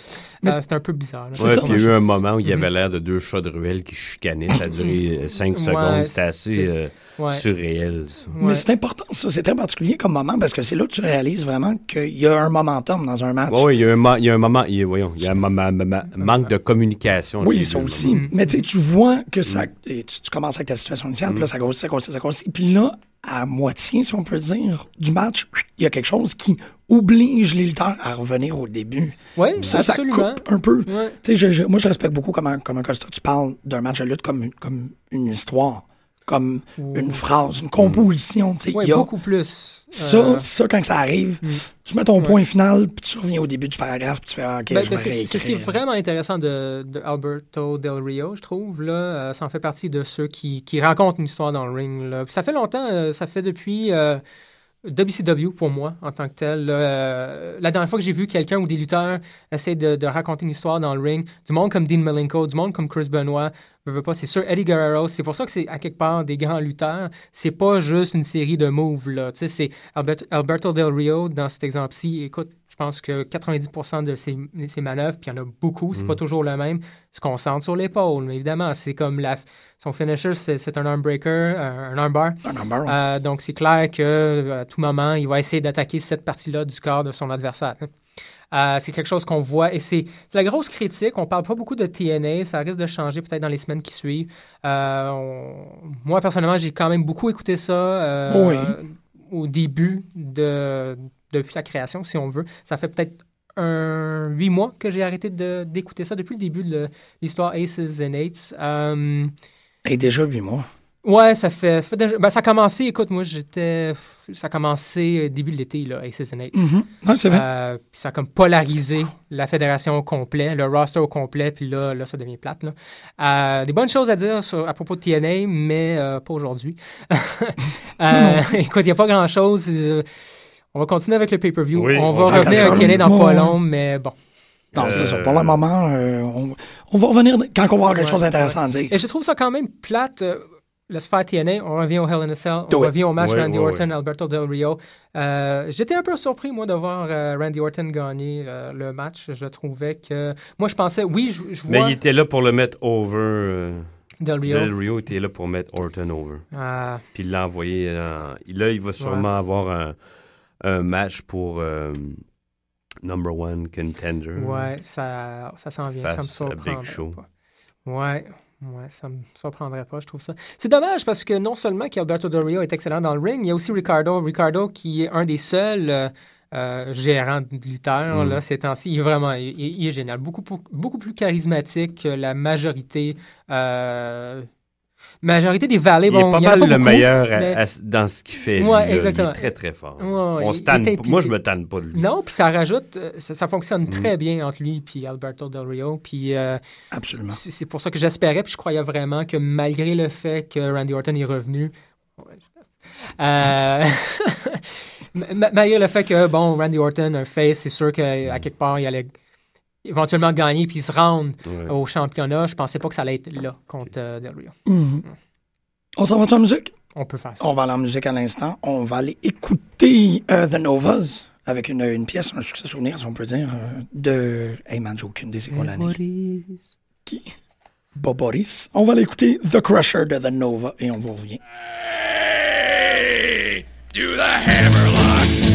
Euh, C'était un peu bizarre. Ouais, puis il y a eu un moment où il y avait Mhm. l'air de deux chats de ruelle qui chicanaient. Ça a duré 5 Ouais, secondes. C'était assez c'est- euh, ouais. surréel. ça. Mais c'est important, ça. C'est très particulier comme moment parce que c'est là que tu réalises vraiment qu'il y a un momentum dans un match. Ouais, il y a un, mo- il y a un moment, il y a, voyons, il y a un manque de communication. Oui, ça aussi. Mais tu vois que ça. et Tu, tu commences avec ta situation initiale, puis là, ça grossit, ça grossit, ça grossit. Puis là, à moitié, si on peut dire, du match, il y a quelque chose qui oblige les lutteurs à revenir au début. Oui, Puis ça, ça coupe un peu. Ouais. Tu sais, je- je- moi, je respecte beaucoup comment, comment Costa, tu parles d'un match de lutte comme comme une histoire, comme une phrase, une composition. tu sais. Oui, Il y a- beaucoup plus. Ça, Euh, ça, quand ça arrive, tu mets ton point final, puis tu reviens au début du paragraphe, puis tu fais ah, OK, Ben, je ben, vais c'est ce qui est vraiment intéressant de, de Alberto Del Rio, je trouve. Là, Euh, ça en fait partie de ceux qui, qui racontent une histoire dans le ring. là. Puis ça fait longtemps, euh, ça fait depuis WCW pour moi en tant que tel. Euh, la dernière fois que j'ai vu quelqu'un ou des lutteurs essayer de, raconter une histoire dans le ring, du monde comme Dean Malenko, du monde comme Chris Benoit, je veux pas, c'est sûr Eddie Guerrero. C'est pour ça que c'est à quelque part des grands lutteurs. C'est pas juste une série de moves là. C'est Albert- Alberto Del Rio dans cet exemple-ci. Écoute, je pense que 90% de ses, ses manœuvres, puis il y en a beaucoup, c'est Mm. pas toujours le même, se concentre sur l'épaule. Mais évidemment, c'est comme la, son finisher, c'est un armbreaker, un, un armbar. Un armbar, ouais. Euh, donc, c'est clair que euh, à tout moment, il va essayer d'attaquer cette partie-là du corps de son adversaire. hein. Euh, c'est quelque chose qu'on voit et c'est la grosse critique. On parle pas beaucoup de TNA, ça risque de changer peut-être dans les semaines qui suivent. Euh, on- Moi, personnellement, j'ai quand même beaucoup écouté ça euh, Oui. au début de depuis la création, si on veut. Ça fait peut-être un huit mois que j'ai arrêté de- d'écouter ça depuis le début de l'histoire Aces and Eights. Euh, Et déjà huit mois. Ouais, ça fait, ça fait déjà- ben, ça a commencé, écoute, moi, j'étais. Ça a commencé euh, début de l'été, là, Aces and Eights. Mhm. Ouais, c'est vrai. Euh, puis ça a comme polarisé la fédération au complet, le roster au complet, puis là, là ça devient plate. Là. Euh, des bonnes choses à dire sur- à propos de TNA, mais euh, pas aujourd'hui. Euh, écoute, il n'y a pas grand-chose. euh, on va continuer avec le pay-per-view. Oui, on on va revenir à. TNA dans pas long, mais bon. Non, c'est Euh, ça. Pour le moment, euh, on, on va revenir quand on va avoir quelque Ouais, chose d'intéressant ouais. à dire. Et je trouve ça quand même plate. euh, laisse faire TNA, on revient au Hell in a Cell, Do on it. revient au match Ouais, Randy Orton, Alberto Del Rio. Euh, J'étais un peu surpris, moi, de voir euh, Randy Orton gagner euh, le match. Je trouvais que... Moi, je pensais, oui, je, je Mais vois il était là pour le mettre over. euh, Del Rio. Del Rio était là pour mettre Orton over. Ah. Puis il l'a envoyé. Là, il va sûrement avoir un, un match pour euh, number one contender. Ouais, ça, ça s'en vient. Ça me surprendrait Show. pas. Ouais, ouais, ça me surprendrait pas, je trouve ça. C'est dommage parce que non seulement qu'Alberto Del Rio est excellent dans le ring, il y a aussi Ricardo. Ricardo qui est un des seuls euh, euh, gérants de lutteurs Mm. là, ces temps-ci. Il est vraiment il, est génial. Beaucoup, beaucoup plus charismatique que la majorité. euh, majorité des valets. Il bon, est pas il y en a mal le beaucoup, meilleur à- mais- à- dans ce qu'il fait. lui, Ouais, là. exactement. Il est très, très fort. Ouais, On il- se tanne il est pas- Moi, je me tanne pas de lui. Non, puis ça rajoute, euh, ça, ça fonctionne Mm. très bien entre lui et Alberto Del Rio. Puis euh, Absolument. c'est pour ça que j'espérais, puis je croyais vraiment que malgré le fait que Randy Orton est revenu, euh, Ma- ma- Malgré le fait que, bon, Randy Orton, un face, c'est sûr qu'à quelque part, il allait éventuellement gagner puis se rendre Ouais. au championnat. Je pensais pas que ça allait être là contre euh, Del Rio. Mhm. On s'en va en musique? On peut faire ça. On va aller en musique à l'instant. On va aller écouter euh, The Novas avec une, une pièce, un succès souvenir, si on peut dire, euh, de... Hey man, j'ai aucune idée c'est quoi l'année. Qui? Boboris. On va aller écouter The Crusher de The Nova et on vous revient. Do the hammerlock.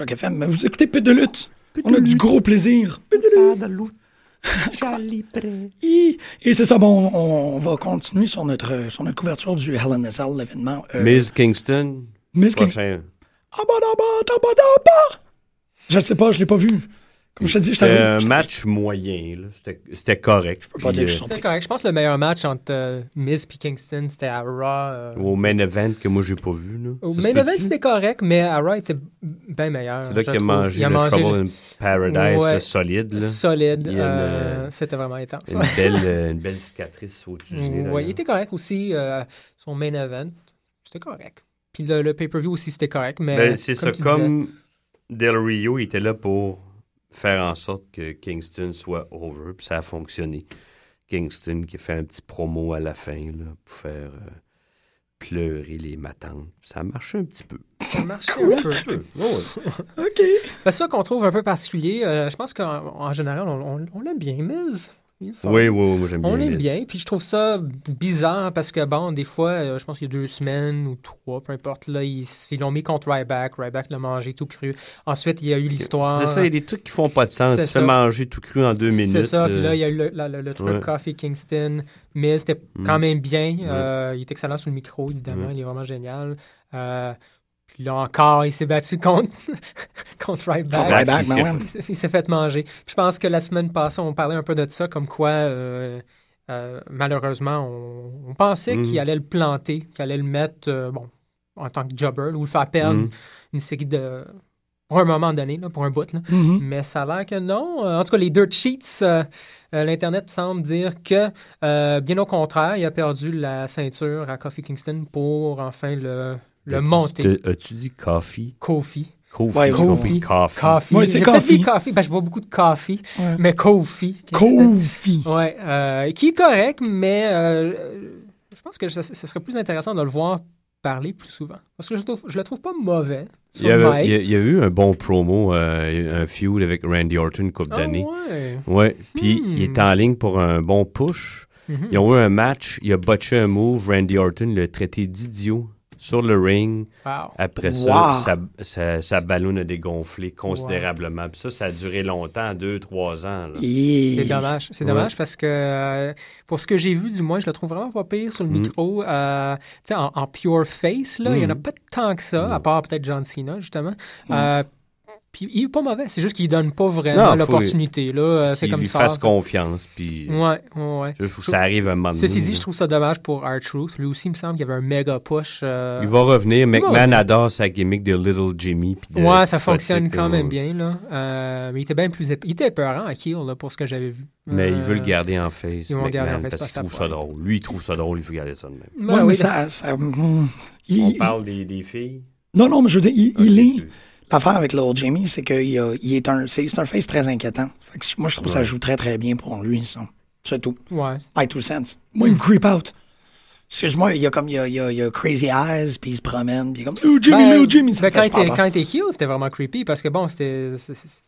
Choc FM. Vous écoutez Pute de lutte. On a du gros plaisir. Pute de lutte. Et c'est ça, bon, on va continuer sur notre, sur notre couverture du Hell in a Cell, l'événement. euh, Miss Kingston. Miss King- prochain. Abadaba, tabadaba. Je sais pas, je l'ai pas vu. Comme je te dis, je C'était un match moyen. là. C'était- C'était correct. peux pas Puis, dire que je euh, suis C'était correct. Je pense que le meilleur match entre euh, Miz et Kingston, c'était à Raw. euh, Au main event que moi, j'ai pas vu. Là. Au Ça se main event, peut-tu? c'était correct, mais à Raw, il était bien meilleur. C'est là je qu'il a trouve. mangé Il a le mangé Trouble le- in Paradise. Ouais. C'était solide. Là. Solide. Il y a une, euh, euh, c'était vraiment intense. Une belle, euh, une belle cicatrice au-dessus du nez. Ouais, d'ailleurs. il était correct aussi. euh, son main event, c'était correct. Puis le, le pay-per-view aussi, c'était correct. Mais Ben, c'est ça. tu Comme Del Rio, il était là pour faire en sorte que Kingston soit over. Puis ça a fonctionné. Kingston qui a fait un petit promo à la fin là, pour faire euh, pleurer les matantes. Ça a marché un petit peu. ça marchait un peu. OK. C'est ça qu'on trouve un peu particulier. Euh, je pense qu'en en général, on, on- on l'aime bien, Miz? Il est fort. Oui, oui, oui, moi j'aime bien. On l'aime Miz. bien, puis je trouve ça bizarre parce que, bon, des fois, euh, je pense qu'il y a deux semaines ou trois, peu importe, là, ils l'ont mis contre Ryback. Ryback l'a mangé tout cru. Ensuite, il y a eu l'histoire. C'est ça, il y a des trucs qui font pas de sens. Il se fait manger tout cru en deux minutes. C'est ça, puis euh, là, il y a eu le, la- le- le truc ouais. Coffee Kingston. Mais c'était Mm. quand même bien. Euh, il est excellent sur le micro, évidemment. Ouais. Il est vraiment génial. Euh, puis là encore, il s'est battu contre, contre il ben s'est- ouais. il s'est- il s'est fait manger. Puis je pense que la semaine passée, on parlait un peu de ça, comme quoi, euh, euh, malheureusement, on, on pensait Mhm. qu'il allait le planter, qu'il allait le mettre, euh, bon, en tant que jobber, ou le faire perdre Mhm. une série de... Pour un moment donné, là, pour un bout. Là. Mhm. Mais ça a l'air que non. En tout cas, les dirt sheets, euh, euh, l'Internet semble dire que, euh, bien au contraire, il a perdu la ceinture à Kofi Kingston pour enfin le, le t'as- As-tu dit coffee? Ouais, compris. Coffee. Coffee. Ouais, c'est dit Coffee, parce que je bois beaucoup de coffee, Ouais. mais Kofi. Kingston. Kofi. Ouais, euh, qui est correct, mais euh, je pense que ce, ce serait plus intéressant de le voir parler plus souvent. Parce que je, trouve, je le trouve pas mauvais. Il y, avait- mic. il y a, il y a eu un bon promo, euh, un feud avec Randy Orton une couple d'années. ouais. Ouais. Puis Hmm. il est en ligne pour un bon push. Mhm. Ils ont eu un match, il a botché un move, Randy Orton l'a traité d'idiot sur le ring. Wow. Après Wow. ça, sa, sa, sa ballonne a dégonflé considérablement. Puis ça, ça a duré longtemps, deux, trois ans. C'est dommage. C'est Ouais. dommage parce que euh, pour ce que j'ai vu, du moins, je le trouve vraiment pas pire sur le Mm. micro. Euh, tu sais, en, en pure face, là, il y en a Mm. pas tant que ça, à part peut-être John Cena, justement. Euh, puis il est pas mauvais. C'est juste qu'il donne pas vraiment l'opportunité. là. Euh, C'est Qu'il comme lui ça. fasse confiance. Puis Ouais, ouais, ouais. Je trouve que ça arrive un moment donné, Ceci dit, je trouve ça dommage pour R-Truth. Lui aussi, il me semble qu'il y avait un méga push. euh, Il va revenir. il McMahon revenir. adore sa gimmick de Little Jimmy. puis de Ouais, ça fonctionne quand même bien. Là. Euh, mais il était bien plus ép- Il était épeurant à Kill là, pour ce que j'avais vu. Mais il Euh, veut le garder en face, Ils vont le garder en McMahon, face parce qu'il trouve ça drôle. Lui, il trouve ça drôle, il faut garder ça de même. Ben Ouais, oui, mais ça. ça mm, il- On il- parle des, des filles. Non, non, mais je veux dire, il, il est. L'affaire avec Little Jamie, c'est qu'il il est un, c'est, un face très inquiétant. Fait que moi, je trouve que ça joue très, très bien pour lui, ça. C'est tout. Ouais. My two cents. Moi, il me creep out. Excuse-moi, il y a comme, il y a, il y a, il y a crazy eyes, puis il se promène, puis il est comme, oh, Jimmy, Ben, Little Jimmy, ben, quand, était, heel, c'était vraiment creepy parce que bon, c'était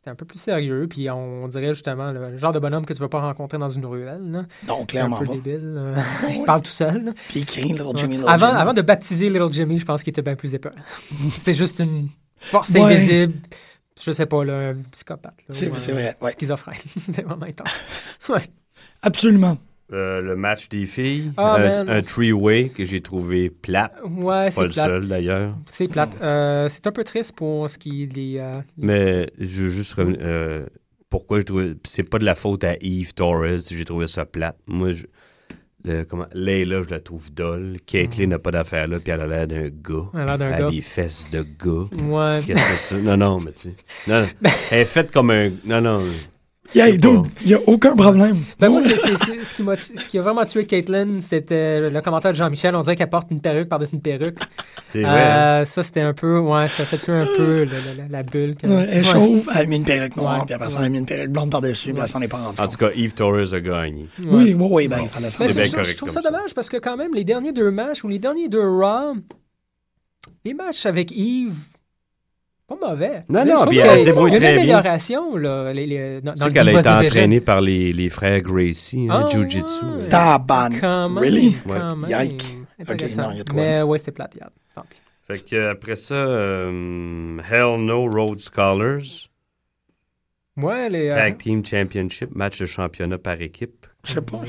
un peu plus sérieux. Puis on, dirait justement le genre de bonhomme que tu vas pas rencontrer dans une ruelle. Là. Non, clairement un peu pas. débile. euh, il parle tout seul. Puis il crie Little. Jimmy, Little avant, Jimmy. avant de baptiser Little Jimmy, je pense qu'il était bien plus épais. c'était juste une force Ouais. invisible. Je sais pas, là, un psychopathe. C'est- vrai, ouais. Schizophrène. c'était vraiment intense. Ouais. Absolument. Euh, le match des filles, Ah, un, three-way que j'ai trouvé plate. Ouais, c'est pas c'est le plate. seul d'ailleurs. C'est plate. Euh, c'est un peu triste pour ce qui est des. euh, Mais je veux juste revenir. euh, pourquoi je trouvais. C'est pas de la faute à Eve Torres, j'ai trouvé ça plate. Moi, je. Le, comment, Layla, je la trouve dolle. Caitlyn n'a pas d'affaire là, puis elle a l'air d'un gars. Elle a l'air d'un Elle gars. a des fesses de gars. Ouais. Qu'est-ce que c'est? Ça? Non, non, mais tu sais. Non, non. Elle est faite comme un. Non, non. Yeah, dude, il n'y a aucun problème. Ben moi, c'est, c'est- c'est- ce, qui m'a tu- ce qui a vraiment tué Caitlyn, c'était le commentaire de Jean-Michel. On dirait qu'elle porte une perruque par-dessus une perruque. C'est vrai, hein? Euh, Ça, c'était un peu... Ouais, ça, ça tuait un peu le- le- la, la bulle. Ouais, elle est Ouais. chauve, elle a mis une perruque noire, Ouais, puis après ça, elle a mis une perruque blonde par-dessus, puis elle s'en est pas rendue En tout cas, Eve Torres a gagné. Oui, oui, oui, ben, il fallait Mais s'en je, bien je- je correct trouve ça, dommage parce que quand même, les derniers deux matchs ou les derniers deux Raw, les matchs avec Yves, pas mauvais. Non, non, puis elle se débrouille Il y a très une bien. amélioration là, les, les, dans, Tu dans qu'elle a été entraînée par les, les frères Gracie, hein, Ah, Jiu-Jitsu. ouais. hein. Taban. Really? quand Ouais. même. Yike. Intéressant. Ok, non, il y a de quoi. Mais ouais, c'était plate, hier. Tant pis. Fait que après ça, euh, Hell No Road Scholars, Ouais, les... euh, Tag Team Championship, match de championnat par équipe. Je sais pas.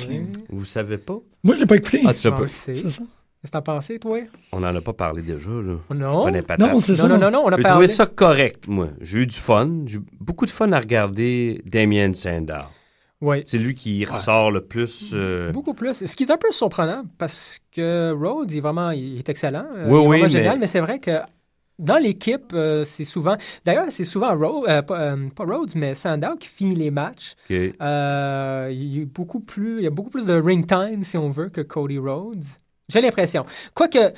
Vous savez pas? Moi, je l'ai pas écouté. Ah, tu l'as pas? C'est ça. Qu'est-ce que t'en pensais, toi? On n'en a pas parlé déjà, là. Non. Non, c'est Non, ça. non, non, non, on a J'ai parlé. trouvé ça correct, moi. J'ai eu du fun. J'ai eu beaucoup de fun à regarder Damien Sandow. Oui. C'est lui qui ressort le plus. euh, Beaucoup plus. Ce qui est un peu surprenant parce que Rhodes, il est vraiment il est excellent. euh, Oui, il est oui, vraiment mais- génial, mais c'est vrai que dans l'équipe, euh, c'est souvent. D'ailleurs, c'est souvent Rhodes, euh, pas, euh, pas Rhodes, mais Sandow qui finit les matchs. ok. Euh, il, y a beaucoup plus, il y a beaucoup plus de ring time, si on veut, que Cody Rhodes. J'ai l'impression. Quoique,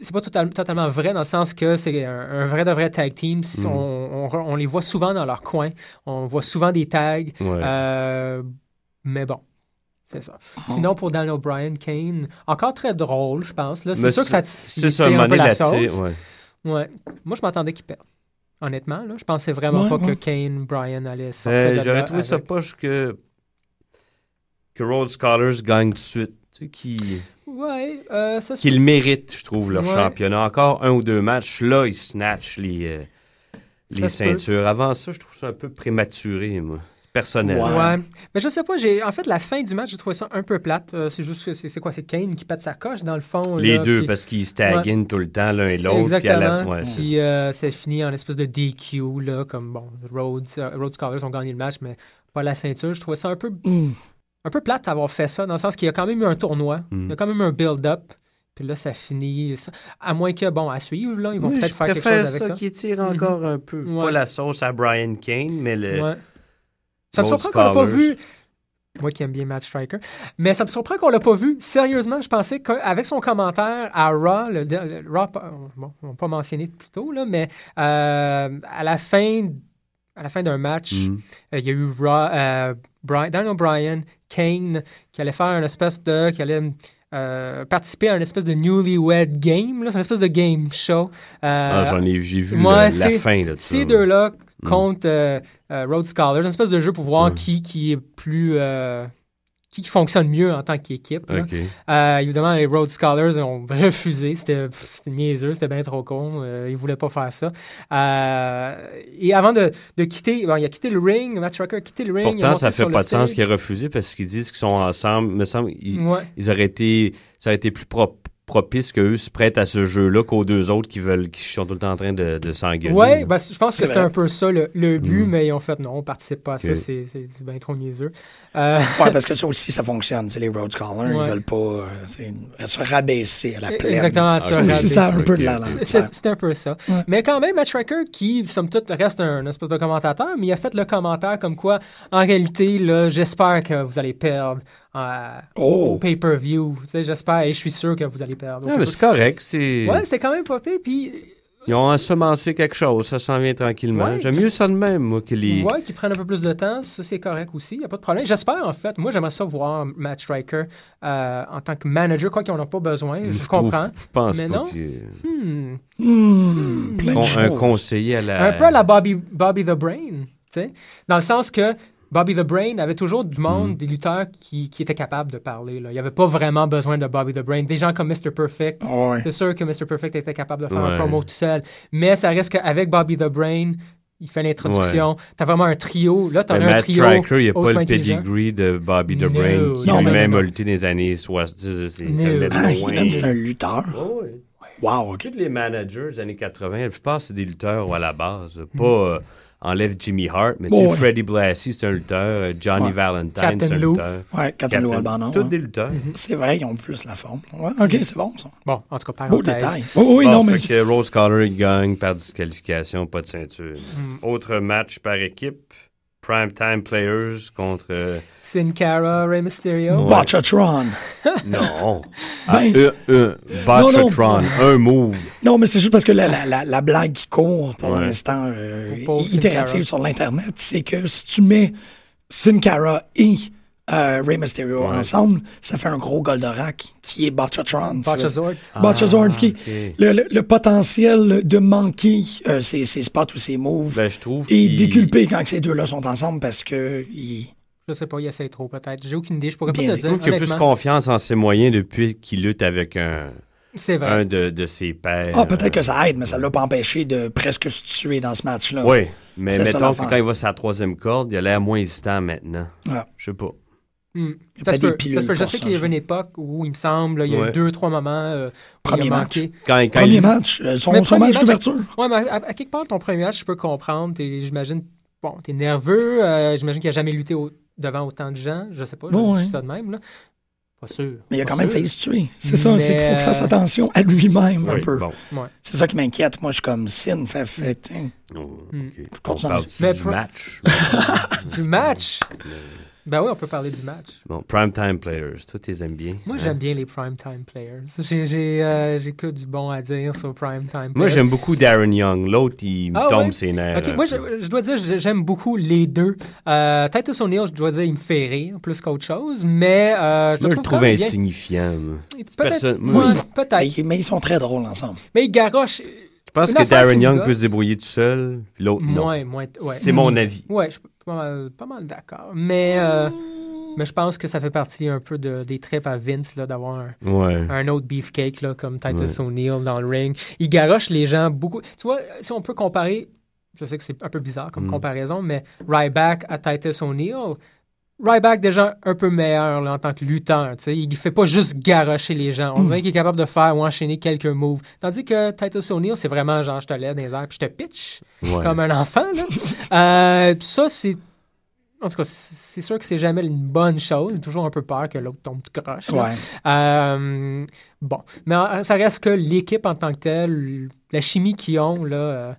c'est pas total- totalement vrai dans le sens que c'est un, un vrai de vrai tag team. Mhm. On, on- on les voit souvent dans leur coin. On voit souvent des tags. Ouais. Euh, mais bon. C'est ça. Sinon, pour Daniel Bryan, Kane, encore très drôle, je pense. Là, c'est sûr que ça c'est tire ça, un peu la sauce. ouais. Ouais. Moi, je m'attendais qu'il perde. Honnêtement, là, je pensais vraiment Ouais, pas ouais. que Kane, Bryan allait sortir Euh, J'aurais trouvé ça poche que. que Road Scholars gagne tout de suite. Tu sais, qui. Ouais, euh, ça se Qu'ils méritent, je trouve, leur Ouais. championnat. Encore un ou deux matchs, là, ils snatchent les, euh, les peut. ceintures. Avant ça, je trouve ça un peu prématuré, moi. Personnel. Ouais. Mais je sais pas, j'ai en fait la fin du match, j'ai trouvé ça un peu plate. Euh, c'est juste que c'est c'est quoi, c'est Kane qui pète sa coche dans le fond. Les là, deux, puis- parce qu'ils Ouais. tout le temps l'un et l'autre. puis la- ouais, c'est puis euh, c'est fini en espèce de DQ, là, comme bon, Rhodes, euh, Rhodes Scholars ont gagné le match, mais pas la ceinture. Je trouvais ça un peu, Mm. Un peu plate d'avoir fait ça, dans le sens qu'il y a quand même eu un tournoi, Mm. il y a quand même eu un build-up. Puis là, ça finit. À moins que, bon, à suivre, là, ils vont Oui, peut-être faire quelque chose avec ça. ça qui tire encore un peu. Ouais. Pas la sauce à Brian Kane, mais le. Ouais. Ça me surprend qu'on l'a pas vu. Moi qui aime bien Matt Striker. Mais ça me surprend qu'on l'a pas vu. Sérieusement, je pensais qu'avec son commentaire à Raw, le, le- Raw, bon, on pas mentionné plus tôt, là, mais euh, à la fin, à la fin d'un match, Mm. euh, il y a eu Raw, euh, Brian, Daniel Bryan, Kane, qui allait faire une espèce de. qui allait euh, participer à une espèce de newlywed game. C'est une espèce de game show. Euh, Ah, j'en ai- j'ai vu ouais, la- la fin de ça, Ces là. deux-là Mm. contre euh, euh, Road Scholars, une espèce de jeu pour voir Mm. qui, qui est plus. Qui fonctionne mieux en tant qu'équipe. Euh, évidemment, les Road Scholars ont refusé. C'était niaiseux, c'était bien trop con. Euh, ils voulaient pas faire ça. Euh, et avant de, de quitter, bon, il a quitté le ring, Matt Striker a quitté le ring. Pourtant, ça fait pas de sens qu'ils aient refusé parce qu'ils disent qu'ils sont ensemble. Me semble ils, Ouais. ils auraient été, ça aurait été plus pro- propice qu'eux se prêtent à ce jeu-là qu'aux deux autres qui veulent, qui sont tout le temps en train de, de s'engueuler. Oui, ben, je pense que c'était un peu ça le, le but, Mm. mais ils ont fait non, on participe pas à ça, c'est bien trop niaiseux. Euh, Ouais, parce que ça aussi, ça fonctionne. C'est les Road Scholars, Ouais. ils veulent pas euh, c'est se rabaisser à la plaine. Exactement, ça ça, aussi, ça a un peu de la C'est- c'est- un peu ça. Ouais. Mais quand même, Matt Striker, qui, somme toute, reste un, espèce de commentateur, mais il a fait le commentaire comme quoi, en réalité, là, j'espère que vous allez perdre euh, Oh. au pay-per-view. Tu sais, J'espère et je suis sûr que vous allez perdre. au Ah, mais c'est correct. C'est... Ouais, c'était quand même pas pire. Puis, Ils ont ensemencé quelque chose. Ça s'en vient tranquillement. Ouais. J'aime mieux ça de même, moi, que les. ouais, qui prennent un peu plus de temps, ça c'est correct aussi, il n'y a pas de problème. J'espère en fait, moi j'aimerais ça voir Matt Striker euh, en tant que manager, quoi qu'ils n'en ont pas besoin, je, trouve- comprends. Je pense mais pas non. que- Hmm. Plein de Con- un conseiller à la. Un peu à la Bobby, Bobby the Brain, tu sais, dans le sens que Bobby the Brain avait toujours du monde, Mm. des lutteurs qui, qui étaient capables de parler. Là. Il n'y avait pas vraiment besoin de Bobby the Brain. Des gens comme Mr. Perfect, Ouais. c'est sûr que Mr. Perfect était capable de faire un Ouais. promo tout seul. Mais ça reste qu'avec Bobby the Brain, il fait l'introduction. T'as vraiment un trio. Là, t'en as un Matt trio. Striker, il n'y a pas le pedigree de Bobby the No, Brain qui non, mais lui-même a lutté dans les années 60. C'est, No. Ah, c'est un lutteur. Oh. Wow. Tous les managers des années 80, la plupart, c'est des lutteurs à la base. Mm. Pas euh, enlève Jimmy Hart, mais tu sais, Bon, ouais. Freddie Blassie, c'est un lutteur. euh, Johnny Ouais. Valentine, Captain c'est un Lou. lutteur. Ouais, Captain Lou Albano. Tous ouais. des lutteurs. C'est vrai, ils ont plus la forme. Ouais, OK, c'est bon, ça. Bon, en tout cas, Beau détail. Oh, oui, Bon, non, mais... fait que Rose Collar, il gagne par disqualification, pas de ceinture. Mm. Autre match par équipe. Primetime Players contre... euh, Sin Cara, Rey Mysterio? Ouais. Botchatron. non. Ah, Ben- un, un, Botchatron, non. un move. Non, mais c'est juste parce que la, la, la, la blague qui court pour Ouais. l'instant euh, itérative Cara. sur l'Internet, c'est que si tu mets Sin Cara et euh, Rey Mysterio Ouais. ensemble, ça fait un gros Goldorak qui est Botchatron. Botchazord. Botchazord, Ah, qui ok. le, le, le potentiel de manquer euh, ses, ses spots ou ses moves Ben, je trouve et qu'il- déculper quand ces deux-là sont ensemble parce que ils- Je sais pas, il essaie trop peut-être. J'ai aucune idée, je pourrais Bien pas te dit. Je dire. trouve qu'il a plus confiance en ses moyens depuis qu'il lutte avec un, C'est vrai. un de, de ses pairs. Ah, peut-être que ça aide, mais ça l'a pas empêché de presque se tuer dans ce match-là. Oui, mais ça mettons que quand il va sur la troisième corde, il a l'air moins hésitant maintenant. Ouais. Je sais pas. Hmm. a Ça se peut. pilules Ça se peut. Je sais qu'il y avait une époque où il me semble, il y a Ouais. eu deux, trois moments euh, Premier il a match. Quand, quand Premier il- match, euh, son, Mais son premier match match, d'ouverture. Ouais, mais à, à quelque part, ton premier match, je peux comprendre. T'es- J'imagine, bon, t'es nerveux. euh, J'imagine qu'il n'a jamais lutté au- devant autant de gens. Je sais pas, je Bon, dis ouais. ça de même. Là. Pas sûr. Mais il a quand même sûr. failli se tuer. C'est ça, c'est qu'il faut qu'il fasse euh, attention à lui-même un Oui, peu. bon. Ouais. C'est ça qui m'inquiète. Moi, je suis comme Sin, fait, fait, tiens. Oh, Hmm. ok. On parle du match. Du match? Ben oui, on peut parler du match. bon, Primetime Players, toi, tu les aimes bien. Moi, hein? j'aime bien les primetime players. J'ai j'ai, euh, j'ai que du bon à dire sur primetime players. Moi, j'aime beaucoup Darren Young. L'autre, il me Ah tombe ouais? ses nerfs. Ok, un moi, je, je dois dire, j'aime beaucoup les deux. Euh, Titus O'Neill, je dois dire, il me fait rire plus qu'autre chose, mais euh, je Moi, le je le trouve insignifiant. moi. Peut-être, Personne- moi, peut-être. Mais, mais ils sont très drôles ensemble. Mais il garoche. Je pense que Darren Young gosse- peut se débrouiller tout seul, puis l'autre, non. Ouais. C'est mon avis. Ouais, je suis pas mal, pas mal d'accord. Mais, euh, mais je pense que ça fait partie un peu de, des trips à Vince là, d'avoir un, Ouais. un autre beefcake là, comme Titus O'Neill dans le ring. Il garoche les gens beaucoup. Tu vois, si on peut comparer, je sais que c'est un peu bizarre comme Mm. comparaison, mais Ryback à Titus O'Neill. Ryback déjà un peu meilleur là, en tant que lutteur. tu sais. Il fait pas juste garocher les gens. On dirait qu'il est capable de faire ou enchaîner quelques moves. Tandis que Titus O'Neill, c'est vraiment genre je te lève dans les airs puis je te pitch Ouais. comme un enfant. Là. Euh, ça, c'est. En tout cas, c'est sûr que c'est jamais une bonne chose. Toujours un peu peur que l'autre tombe tout croche. Ouais. Euh, bon. Mais euh, ça reste que l'équipe en tant que telle, la chimie qu'ils ont, là, euh,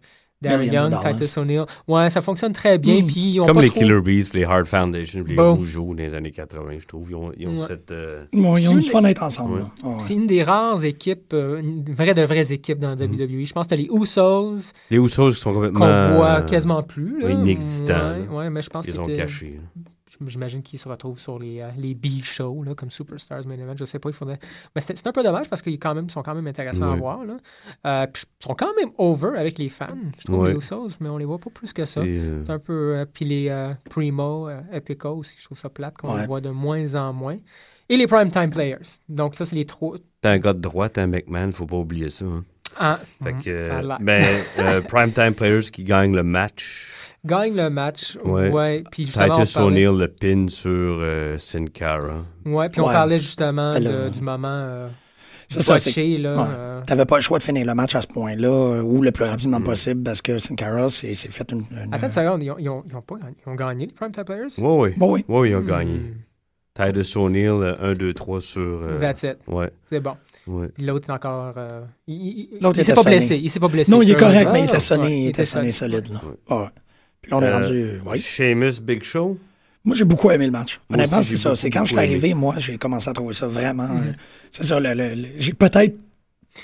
Darren Young. Titus O'Neill, ouais, ça fonctionne très bien. Mm. Puis ils ont Comme pas les trop- Killer Bees, puis les Hard Foundation, puis les Bon. Rougeaux dans les années 80, je trouve. Ils ont, ils ont Ouais. cette... euh, Bon, ils ont C'est du une- fun à être ensemble. Ouais. Ah ouais. C'est une des rares équipes, euh, une vraie de vraies équipes dans Mm. WWE. Je pense que c'était les Usos Les Usos qui sont complètement... qu'on voit quasiment plus. là. inexistants, Ouais, mais je pense Ils qu'ils ont étaient- caché. là. J'imagine qu'il se retrouve sur les, euh, les B-shows, comme Superstars Main Event. Je sais pas, il faudrait. Mais c'est un peu dommage parce qu'ils quand même, sont quand même intéressants à voir. Là. Euh, puis ils sont quand même over avec les fans, je trouve, les Usos, mais on les voit pas plus que ça. C'est, euh, un peu. puis les Primo, Epico aussi, je trouve ça plate qu'on Ouais. les voit de moins en moins. Et les Primetime Players. Donc, ça, c'est les trois. T'es un gars de droite, un McMahon, faut pas oublier ça. hein. Ah, Fait que, ben, euh, Primetime Players qui gagnent le match. Gagne le match. Ouais. Ouais. Puis Titus parlait- O'Neill le pin sur euh, Sin Cara. Ouais, puis on Ouais. parlait justement de- du moment euh, C'est ça, là. ouais. euh, T'avais pas le choix de finir le match à ce point-là, euh, ou le plus rapidement Mm. possible, parce que Sin Cara s'est s'est fait une. une- Attends une seconde, ils ont, ils ont, ils ont pas gagné. Ils ont gagné, les Primetime Players? Oui, oui. Bon, oui. Oui, ils ont Hmm. gagné. Titus O'Neill, euh, 1, 2, 3 sur. euh, That's it. Ouais. C'est bon. Ouais. Puis l'autre, c'est encore. euh, il il- il- L'autre il s'est pas sonné. blessé. Il s'est pas blessé. Non, il est correct, mais il ah, était sonné, ouais, il était sonné solide. Là. Ah ouais. Puis là, on est Euh, rendu. ouais. Sheamus Big Show? Moi, j'ai beaucoup aimé le match. Moi Honnêtement, c'est ça. C'est quand je suis arrivé, moi, j'ai commencé à trouver ça vraiment. Mm. euh, c'est ça, le, le- le- j'ai peut-être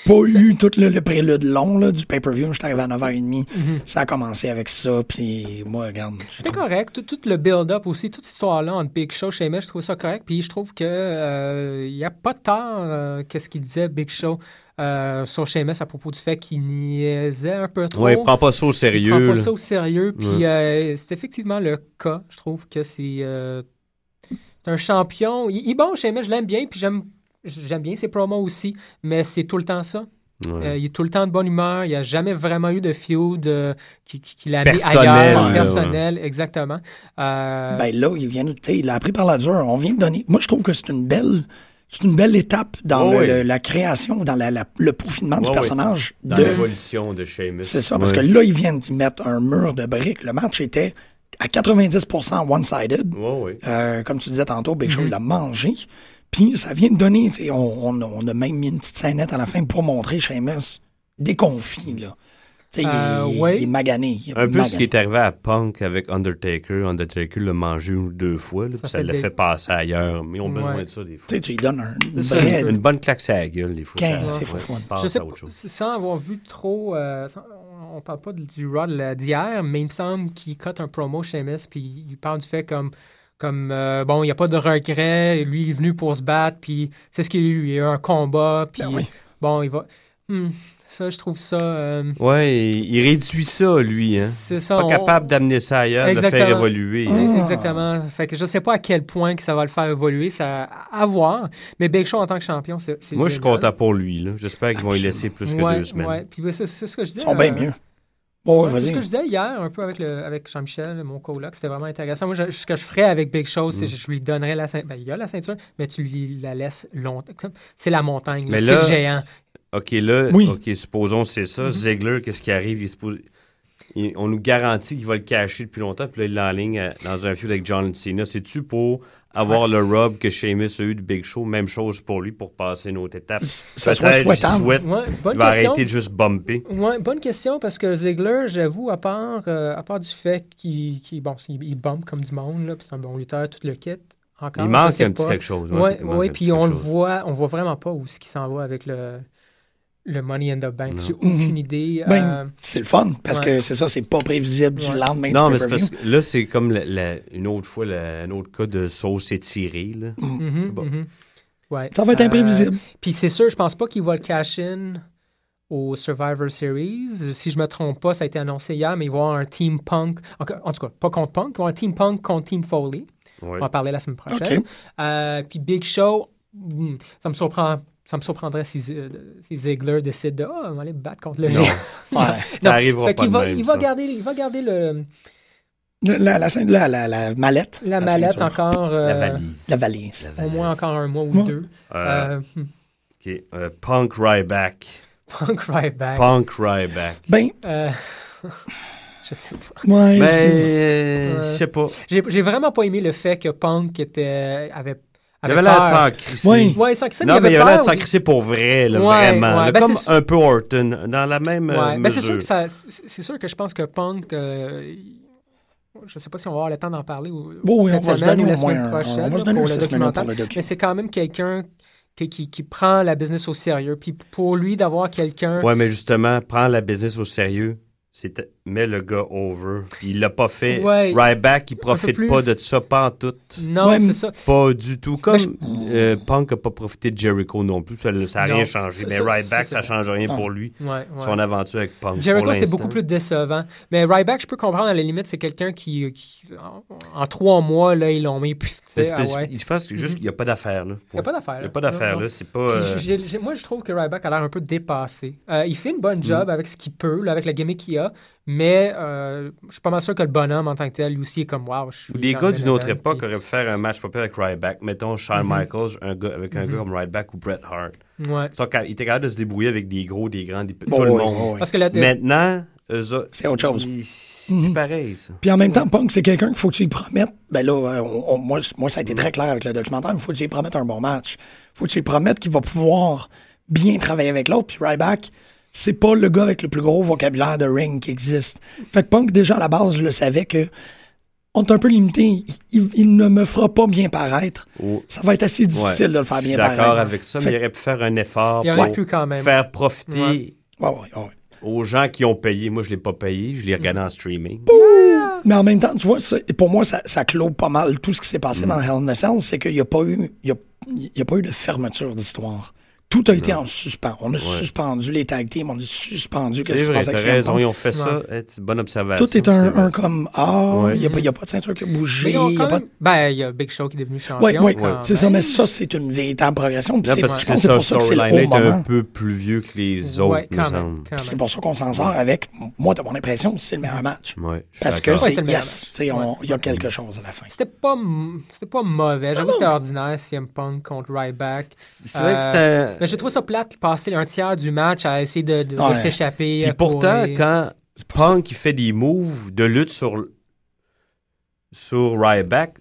pas eu tout le, le prélude long là, du pay-per-view. Je suis arrivé à 9h30. Mhm. Ça a commencé avec ça, puis moi, regarde. C'était correct. Tout, tout le build-up aussi, toute cette histoire-là entre Big Show chez je trouve ça correct. Puis je trouve que euh, il n'y a pas de tort euh, qu'est-ce qu'il disait Big Show euh, sur Sheamus à propos du fait qu'il niaisait un peu trop. Il prend pas ça au sérieux, Il prend pas là. ça au sérieux. Puis Ouais. euh, c'est effectivement le cas. Je trouve que c'est euh, un champion. Il, il est bon Sheamus, je l'aime bien. Puis j'aime j'aime bien ses promos aussi. Mais c'est tout le temps ça. Ouais. Euh, il est tout le temps de bonne humeur. Il n'y a jamais vraiment eu de feud euh, qui, qui, qui l'a mis Personnel, ailleurs. là, personnel, exactement. Euh, Ben là, il vient, sais, il a appris par la dure. On vient de donner. Moi, je trouve que c'est une belle, c'est une belle étape dans Oh le- oui. le- la création, dans la- la- le peaufinement du Ouais, ouais. personnage. Dans de- l'évolution de Sheamus. C'est ça, parce Ouais. que là, ils viennent d'y mettre un mur de briques. Le match était à 90% one-sided. Ouais, ouais. Euh, comme tu disais tantôt, Big Show, Mhm. il l'a mangé. Puis ça vient de donner, on, on a- on a même mis une petite scénette à la fin pour montrer Sheamus déconfit, là. Il- Euh, il, ouais. il est magané. il est Un peu ce magané. qui est arrivé à Punk avec Undertaker. Undertaker l'a mangé deux fois, là, puis ça l'a des- fait passer ailleurs. Mais ils ont besoin Ouais. de ça des fois. Tu sais, tu lui donnes un, une ça, bonne claque à la gueule, des fois. C'est fou, je sais pas, sans avoir vu trop, euh, sans- on parle pas du la- d'hier, mais il me semble qu'il cut un promo chez MS, puis il parle du fait comme, comme euh, bon, il n'y a pas de regret, lui il est venu pour se battre, puis c'est ce qu'il y a eu, il y a eu un combat, puis Ben oui. bon, il va... Hmm, ça, je trouve ça... euh, Ouais, il réduit ça, lui. Hein. C'est ça, Pas on- capable d'amener ça ailleurs, de le faire Exactement. évoluer. Ah. E- Exactement. Fait que je sais pas à quel point que ça va le faire évoluer, ça à voir. Mais Big Show en tant que champion, c'est Moi, je suis content pour lui. là. J'espère qu'ils vont y laisser plus que Ouais, deux semaines. Ouais. Puis ben, c'est ce que je disais. Ils sont bien euh, mieux. Bon, Ouais, ouais, c'est ce que je disais hier un peu avec, le, avec Jean-Michel, mon coloc. C'était vraiment intéressant. Moi, je- ce que je ferais avec Big Show, Mm. c'est que je lui donnerais la ceinture. Ben, il y a la ceinture, mais tu lui la laisses longtemps. C'est la montagne, là. Mais c'est là- le géant. OK, là, Oui. OK, supposons c'est ça. Mhm. Ziegler, qu'est-ce qui arrive? Il se pose- il- on nous garantit qu'il va le cacher depuis longtemps, puis là, il l'enligne à- dans un feud avec John Cena. C'est-tu pour avoir le rub que Sheamus a eu de Big Show? Même chose pour lui, pour passer une autre étape. Ça soit Peut-être, souhaitable. je souhaite Ouais, bonne il va question. arrêter de juste bumper. Ouais, bonne question parce que Ziegler, j'avoue, à part, euh, à part du fait qu'il qu'il- bon, il, il bombe comme du monde, là, puis c'est un bon lutteur, tout le kit. Encore, Il manque un petit quelque chose, ouais, Ouais, puis on le voit, on voit vraiment pas où ce qui s'en va avec le, le Money in the Bank. J'ai aucune idée. Ben, euh, c'est le fun, parce ouais. que c'est ça, c'est pas prévisible du lendemain Non, du mais c'est pay-per-view. parce que là, c'est comme la- la- une autre fois, la- un autre cas de sauce étirée. Là. mhm, Bon. mhm. Ouais. Ça va être Euh, imprévisible. Puis c'est sûr, je pense pas qu'il va le cash-in au Survivor Series. Si je me trompe pas, ça a été annoncé hier, mais il va y avoir un Team Punk. En, en tout cas, pas contre Punk, il va y avoir un Team Punk contre Team Foley. Ouais. On va en parler la semaine prochaine. Euh, puis Big Show, hmm, ça me surprend. Ça me surprendrait si, euh, si Ziggler décide de oh, on va aller me battre contre le Non. géant. Ouais. Ça arrivera Fait pas qu'il de va, même, il va ça. garder, il va garder le, La, la, la, la, la, la mallette. la mallette ceinture. encore. euh, La valise. La valise. Au moins encore un mois ou Ouais. deux. Euh, Euh, hmm, OK. Euh, Punk Ryback. Punk Ryback. Punk Ryback. Ben, Euh, je sais pas. ouais. Ben, euh, je sais pas. J'ai j'ai vraiment pas aimé le fait que Punk était, avait, Il avait avait l'air de s'en crisser. Oui. Ouais, sans que ça, Non, il mais avait il avait l'air de s'en crisser pour vrai, là, Ouais, vraiment. ouais. là, Ben, comme c'est- un peu Orton, dans la même euh, Ouais, ben, c'est sûr mesure. que ça, c'est sûr que je pense que Punk, euh, je sais pas si on va avoir le temps d'en parler ou, Bon, oui, cette on va se semaine donner ou la au moins semaine prochaine on va se donner pour le documentaire. pour le docu. Mais c'est quand même quelqu'un qui, qui, qui prend la business au sérieux. Puis pour lui d'avoir quelqu'un, Ouais, mais justement, prendre la business au sérieux, met le gars over. Il l'a pas fait. Ouais. Ryback, il profite plus. pas de ça, pas en tout. Non, Ouais, c'est ça. Pas du tout. Comme je- euh, Punk a pas profité de Jericho non plus. Ça n'a rien changé. Mais Ryback, ça, ça, change rien non. pour lui. Ouais, ouais. Son aventure avec Punk. Jericho, c'était beaucoup plus décevant. Mais Ryback, je peux comprendre à la limite, c'est quelqu'un qui, qui- en, trois mois, là, ils l'ont mis. Puis, ah ouais. Je pense que juste qu'il n'y a pas d'affaire. là. Il n'y a pas d'affaire. Il n'y là. a pas d'affaire. Euh, moi, je trouve que Ryback a l'air un peu dépassé. Euh, il fait une bonne job Mm. avec ce qu'il peut, là, avec la gimmick qu'il a, mais euh, je suis pas mal sûr que le bonhomme en tant que tel, lui aussi, est comme wow. Je suis des gars d'une autre époque puis- auraient pu faire un match pas pire avec Ryback. Mettons Shawn Mhm. Michaels un gars, avec un gars comme Ryback ou Bret Hart. Ouais. Ils sont ca- ils étaient capables de se débrouiller avec des gros, des grands, des petits. Oh tout le monde. oh oui. Parce que la- Maintenant, C'est autre chose. ils- C'est plus pareil, ça. Puis en même temps, Punk, c'est quelqu'un qu'il faut que tu lui promettes. Ben là, euh, on- on- moi, moi, ça a été très clair avec le documentaire, mais il faut que tu lui promettes un bon match. Il faut que tu lui promettes qu'il va pouvoir bien travailler avec l'autre. Puis Ryback, c'est pas le gars avec le plus gros vocabulaire de ring qui existe. Fait que Punk, déjà à la base, je le savais que on est un peu limité. Il, il- il ne me fera pas bien paraître. Oh. Ça va être assez difficile Ouais. de le faire Je suis bien paraître. d'accord avec ça, Fait mais il aurait pu faire un effort Il aurait pour pu quand même. faire profiter Ouais. Ouais, ouais, ouais. aux gens qui ont payé. Moi, je ne l'ai pas payé. Je l'ai regardé en streaming. Mais en même temps, tu vois, pour moi, ça, ça clôt pas mal tout ce qui s'est passé Mm. dans Hell in a Cell, c'est qu'il n'y a pas eu, il y a, il y a pas eu de fermeture d'histoire. Tout a été en suspens. On a suspendu les tag teams, on a suspendu qu'est-ce qui se passe avec raison, ils ont fait ça. Ouais. Bonne observation. Tout est un, un comme ah, il Ouais. n'y a, pas- il y a pas de ceinture qui a bougé. Il y a pas Ben, il y a Big Show qui est devenu champion. Oui, oui, c'est ça, mais ça, c'est une véritable progression. c'est- pour ça que c'est le storyline haut est un peu plus vieux que les Ouais, autres, C'est pour ça qu'on s'en sort avec, moi, de mon impression, c'est le meilleur match. Parce que c'est c'est le meilleur yes, il y a quelque chose à la fin. C'était pas, m- c'était pas mauvais. J'avoue que c'était ordinaire, CM Punk contre Ryback. C'est vrai que c'était- Mais j'ai trouvé ça plate, passer un tiers du match à essayer de, de- de Ouais. s'échapper. Puis à pourtant, courir. quand Punk il fait des moves de lutte sur, sur Ryback,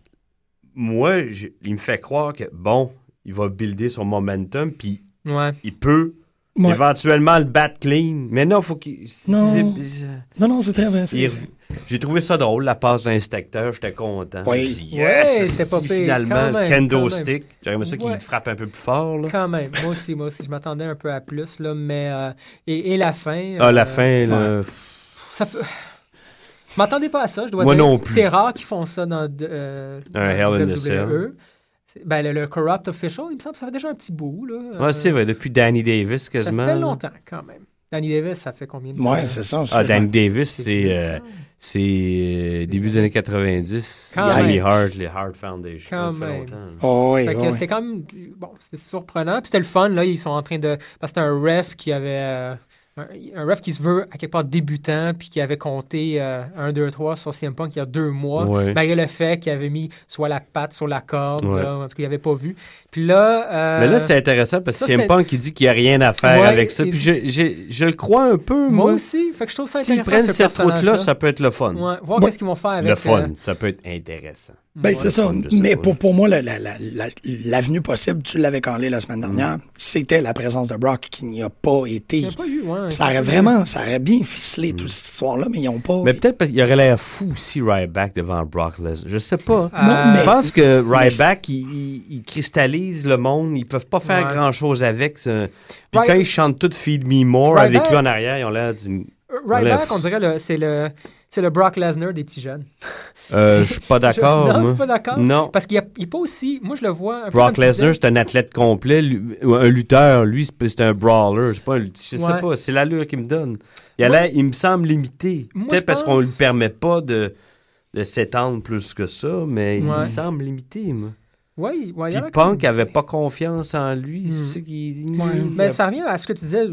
moi, je- il me fait croire que, bon, il va builder son momentum, puis Ouais. il peut Ouais. éventuellement le battre clean. Mais non, faut qu'il... Non. c'est- Non, non, c'est très vrai. c'est- il- c'est- J'ai trouvé ça drôle, la passe d'inspecteur, j'étais content. Oui. Dit, Ouais, yes, c'était pas pire, finalement, même, kendo stick. J'aurais aimé ça qu'il Ouais. frappe un peu plus fort. Là. Quand même. Moi aussi, moi aussi. Je m'attendais un peu à plus, là. Mais. euh, et, et la fin. Ah, la euh, fin, là... Ça fait. Je m'attendais pas à ça, je dois Moi dire. non plus. C'est rare qu'ils font ça dans, euh, Un dans Hell in the WWE. Cell. Ben, le, le Corrupt Official, il me semble que ça fait déjà un petit bout. Là. Ouais, Euh, c'est vrai, depuis Danny Davis, Ça quasiment. fait là. longtemps, quand même. Danny Davis, ça fait combien de temps? Ouais, c'est ça. Ah, Danny Davis, C'est euh, ça. euh, début des années 90. Quand Jimmy même. Hart, les Hart Foundation. Quand ça fait même. longtemps. Oh, oui, Fait que oui. c'était quand même. Bon, c'était surprenant. Puis c'était le fun, là. Ils sont en train de. Parce que c'était un ref qui avait. Euh, un, un ref qui se veut à quelque part débutant, puis qui avait compté 1, 2, 3 sur CM Punk il y a deux mois, Ouais. malgré le fait qu'il avait mis soit la patte sur la corde, Ouais. là, en tout cas, il n'avait pas vu. Puis là. euh, Mais là, c'est intéressant parce que c'était- Punk qui dit qu'il n'y a rien à faire Ouais, avec ça. Puis je, je, je le crois un peu, Moi moi. aussi. Fait que je trouve ça S'ils intéressant. prennent ce cette route-là, ça peut être le fun. Ouais, voir Ouais. qu'est-ce qu'ils vont faire avec. Le fun, euh, ça peut être intéressant. Ben, Ouais. c'est ça. fun, Mais pour, pour moi, la- la- la- la- l'avenue possible, tu l'avais calé la semaine dernière, Mm. c'était la présence de Brock qui n'y a pas été. il n'y a pas eu, ouais, Ça aurait vraiment, ça aurait bien ficelé toute cette histoire-là, mais ils n'ont pas. Mais peut-être parce qu'il aurait l'air fou si Ryback devant Brock Lesnar. Je sais pas. Euh, Non, mais- Je pense que Ryback, il, il- il le monde. Ils peuvent pas faire Ouais. grand-chose avec. ça. Puis quand ils chantent tout Feed Me More Ryback- avec lui en arrière, ils ont l'air d'une... Euh, Ryback, Bref. on dirait, c'est le, c'est le Brock Lesnar des petits jeunes. Euh, je suis pas d'accord, Je- Non, moi. tu pas d'accord? Non. Parce qu'il n'est pas aussi. Moi, je le vois un. Brock Lesnar, c'est un athlète complet. lui- un lutteur. Lui, c'est un brawler. C'est pas un- je sais Ouais. pas. C'est l'allure qu'il me donne. Il, a il me semble limité. Peut-être je parce qu'on pense- lui permet pas de, de s'étendre plus que ça, mais il me semble limité, moi. Oui, ouais, Puis Punk comme- avait pas confiance en lui. Hmm. C'est ça qui... Ouais. Mais ça revient à ce que tu disais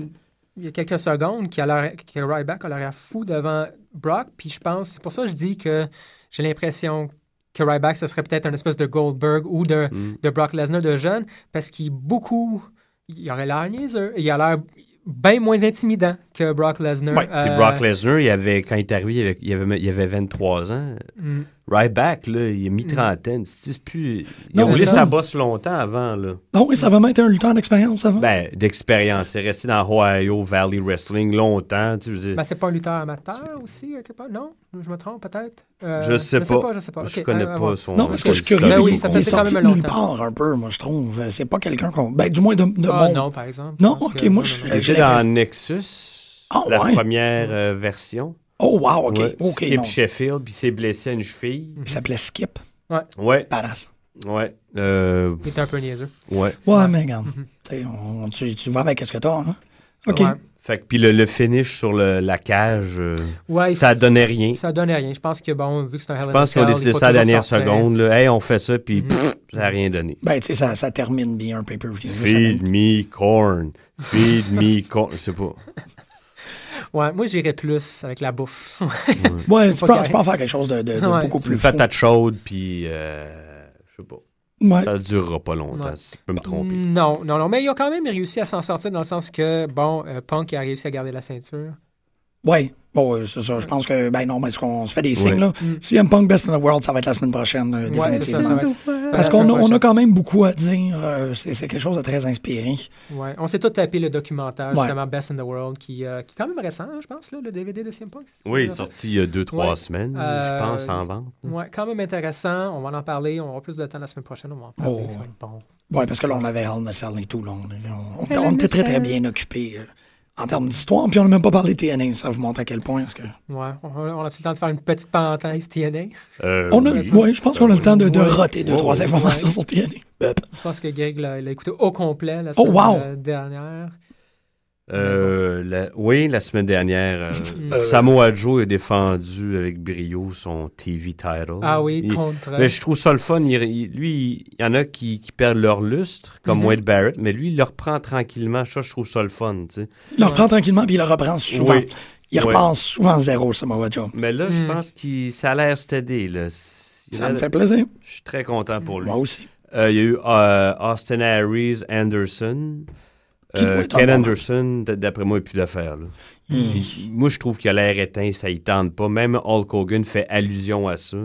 il y a quelques secondes, l'air- que Ryback a l'air fou devant Brock. Puis je pense, c'est pour ça que je dis que j'ai l'impression que Ryback, ce serait peut-être une espèce de Goldberg ou de, Hmm. de Brock Lesnar de jeune, parce qu'il beaucoup. Il aurait l'air niaiseux. Il a l'air bien moins intimidant que Brock Lesnar. Ouais. Puis Euh, Brock Lesnar, il avait, quand il est arrivé, il avait, il avait, il avait 23 ans. mm. Ryback, là, il a mis trentaine. C'est c'est plus... Il a Non, roulé c'est ça. sa bosse longtemps avant, là. Non, oui, ça va mettre un lutteur d'expérience avant. Ben, d'expérience. Il est resté dans Ohio Valley Wrestling longtemps. Tu veux dire. Ben, c'est pas un lutteur amateur aussi, quelque part? Non? Je me trompe peut-être? Euh, je sais je sais pas. pas, je sais pas. Je Ok, connais à pas son. non, parce que je suis son curieux. Ben oui, ça il fait est quand sorti même nulle part un peu, moi, je trouve. C'est pas quelqu'un qu'on. Ben, du moins de, de Ah mon- non, par exemple. Non, ok, moi, je- était dans Nexus, Ah, la ouais. première euh, version. Oh, wow, OK. Ouais, OK, Skip non. Sheffield, puis il s'est blessé à une cheville. Il s'appelait Skip. Ouais. Ouais. Badass. Ouais. Euh, Il était un peu niaiseux. ouais. Ouais, mais regarde. t'sais, on- tu, tu vas avec ce que t'as, hein? OK. Ouais. Fait que puis le, le finish sur le- la cage, euh, Ouais, ça donnait rien. Ça donnait rien. Je pense que, bon, vu que c'est un Hell Je a pense ont Cell, décidé ça à la dernière sortir. seconde. Là. Hey, on fait ça, puis Mhm. pff, ça n'a rien donné. Ben, tu sais, ça, ça termine bien un pay-per-view. ça Feed me corn. Feed me corn. Je sais pas. Ouais, moi, j'irais plus avec la bouffe. Ouais, tu pas peux, tu peux en faire quelque chose de, de- de Ouais. beaucoup plus Une patate chaude, puis euh, je sais pas. Ouais. Ça durera pas longtemps. Ouais. Je peux me tromper. Non, non, non. Mais ils ont quand même réussi à s'en sortir dans le sens que, bon, euh, Punk a réussi à garder la ceinture. Ouais. Bon, ouais, c'est ça. Je pense que, ben non, mais est-ce qu'on se fait des signes, là? Mm. Si M Punk Best in the World, ça va être la semaine prochaine, euh, Ouais, c'est ça, définitivement. ça va être- Parce qu'on a, on a quand même beaucoup à dire. euh, c'est c'est quelque chose de très inspiré. Ouais. On s'est tous tapé le documentaire, Ouais. justement, Best in the World, qui, euh, qui est quand même récent, hein, je pense, là, le DVD de CM Punk. Oui, il est sorti il y a deux, trois Ouais. semaines, Euh, je pense, en vente. Ouais, quand même intéressant. On va en parler. On aura plus de temps la semaine prochaine. On va en parler. Oh, bon. Ouais, parce que là, on avait Hell Cell et tout. Là, on, on- était très, très bien occupés euh, en termes d'histoire. Puis on n'a même pas parlé de TNA. Ça vous montre à quel point. Est-ce que... Ouais, on, on a-tu le temps de faire une petite parenthèse TNA? Euh, on a, oui. ouais, je pense qu'on a le temps de, de Ouais. roter deux, Oh, trois informations Ouais. sur TNA. Je pense que Greg l'a écouté au complet la Oh, semaine wow! dernière. Euh, la- oui, la semaine dernière, euh, Euh, Samoa Joe a défendu avec brio son TV title. Ah oui, Il- contre- Mais je trouve ça le fun. il- il- lui, il y en a qui, qui perdent leur lustre, comme Mhm. Wade Barrett, mais lui, il le reprend tranquillement. Ça, je trouve ça le fun. tu sais. Il le reprend tranquillement, puis il le reprend souvent. Oui. Il Ouais. repense souvent zéro, Samoa Joe. Mais là, je Mm. pense que ça a l'air. Là. Il Ça a- me fait plaisir. Je suis très content pour lui. Moi aussi. Euh, il y a eu Austin Harris, Anderson. Euh, Ken Anderson, d'après moi, il plus d'affaires. Mm. Il- Moi, je trouve qu'il a l'air éteint, ça ne tente pas. Même Hulk Hogan fait allusion à ça.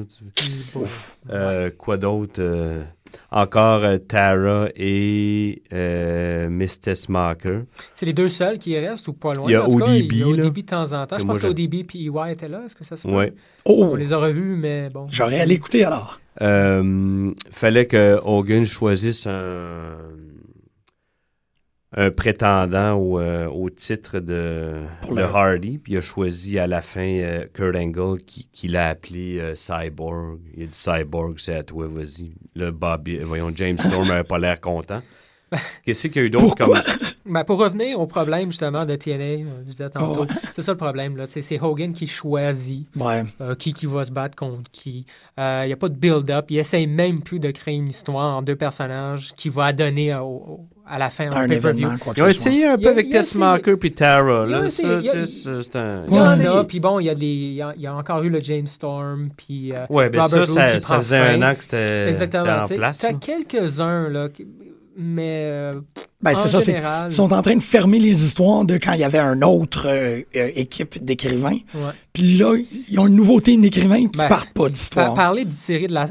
Euh, quoi d'autre? Euh, encore euh, Tara et euh, Miss Tessmacher. C'est les deux seuls qui restent ou pas loin? Il y a ODB, Il y a ODB de temps en temps. Je pense que. ODB et EY étaient là. Est-ce que ça se? Ouais. Oh! On les a revus, mais bon. J'aurais à l'écouter alors. Euh, fallait que Hogan choisisse un, un prétendant au, euh, au titre de, Pour de le- Hardy, puis il a choisi à la fin euh, Kurt Angle qui, qui l'a appelé euh, Cyborg. Il a dit Cyborg, c'est à toi, vas-y. Le Bobby, voyons, James Storm n'avait pas l'air content. Qu'est-ce qu'il y a eu d'autre comme. Ben, pour revenir au problème justement de TNA, je disais tantôt, Oh, ouais. c'est ça le problème. là. C'est c'est Hogan qui choisit Ouais. euh, qui, qui va se battre contre qui. Il n'y a pas de build-up. Il essaye même plus de créer une histoire en deux personnages qui va donner au- au- à la fin un, Un pay-per-view. Ils ont essayé un peu avec il a Tessmacher puis Tara. Il Là. c'est- un. Y en a, puis bon, il y a des, il y a, il y a encore eu le James Storm, puis euh, Ouais, ben Robert ça, faisait fin. un an que c'était Exactement. c'était en place. T'as là. quelques-uns, là, mais euh, Ben, en c'est ça, général... ils sont en train de fermer les histoires de quand il y avait une autre euh, euh, équipe d'écrivains. Ouais. Puis là, ils ont une nouveauté d'écrivains qui Ben, partent pas Par- d'histoire. parler d'étirer la,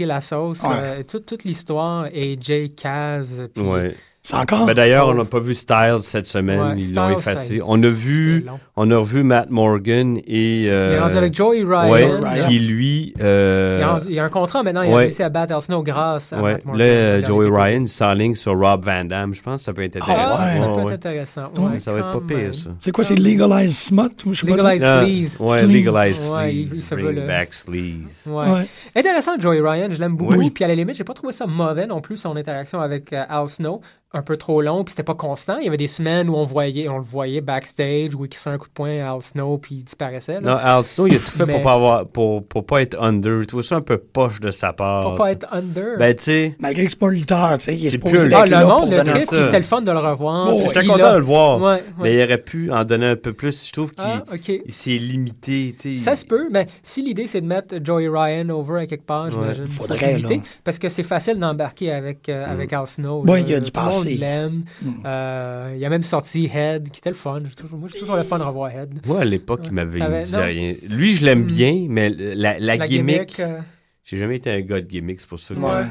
la sauce, Ouais. euh, toute, toute l'histoire est Jay Kaz. puis- Ouais. C'est encore? Ben, D'ailleurs, on n'a pas vu Styles cette semaine. Ouais, ils l'ont effacé. ça- On a vu, on a revu Matt Morgan et. euh, Il est rendu avec Joey Ryan. ouais, Ryan. qui lui. Il, euh, est rendu- il a un contrat maintenant, il a réussi à battre El Snow grâce à ouais. Matt Morgan. Là, euh, Joey Ryan il s'enligne sur Rob Van Damme. Je pense que ça peut être intéressant. Ah, ça Ouais, peut être intéressant. Ouais, Ouais, Ça va être pas pire, ça. C'est quoi, c'est Legalized Smut? ou je sais pas Legalized Ah, Sleaze. ouais, Sleaze. Il- il veut Bring le- back Sleaze. Ouais. trop. Ouais. Intéressant, Joey Ryan, je l'aime beaucoup. Oui. Puis à la limite, j'ai pas trouvé ça mauvais non plus, son interaction avec euh, Al Snow. Un peu trop long, puis c'était pas constant. Il y avait des semaines où on, voyait, on le voyait backstage, où il crissait un coup de poing à Al Snow, puis il disparaissait. Non, Là. Al Snow, il a tout fait Mais- pour pas avoir, pour, pour pas être under. Tu vois ça un peu poche de sa part. Pour pas tu sais. être under. Ben, tu sais. Malgré que c'est pas un lutteur, tu sais, il est C'est supposé d'être ah, là le monde, le trip, puis c'était le fun de le revoir. Oh, J'étais il content a- de le voir. Ouais, ouais. Mais il aurait pu en donner un peu plus. Je trouve qu'il Ah, ok. il s'est limité. tu sais. Ça se peut, mais si l'idée c'est de mettre Joey Ryan over à quelque part, j'imagine. Ouais. Faudrait, là. Parce que c'est facile d'embarquer avec, euh, avec Al Snow. Là. il y a du Tout le monde passé. L'aime. Mm. Euh, il a même sorti Head, qui était le fun. J'ai toujours- Moi, j'ai toujours le fun de revoir Head. Moi, à l'époque, il m'avait non. rien. Lui, je l'aime Mm. bien, mais la, la, La gimmick, gimmick, euh, j'ai jamais été un gars de gimmick, c'est pour ça que Ouais.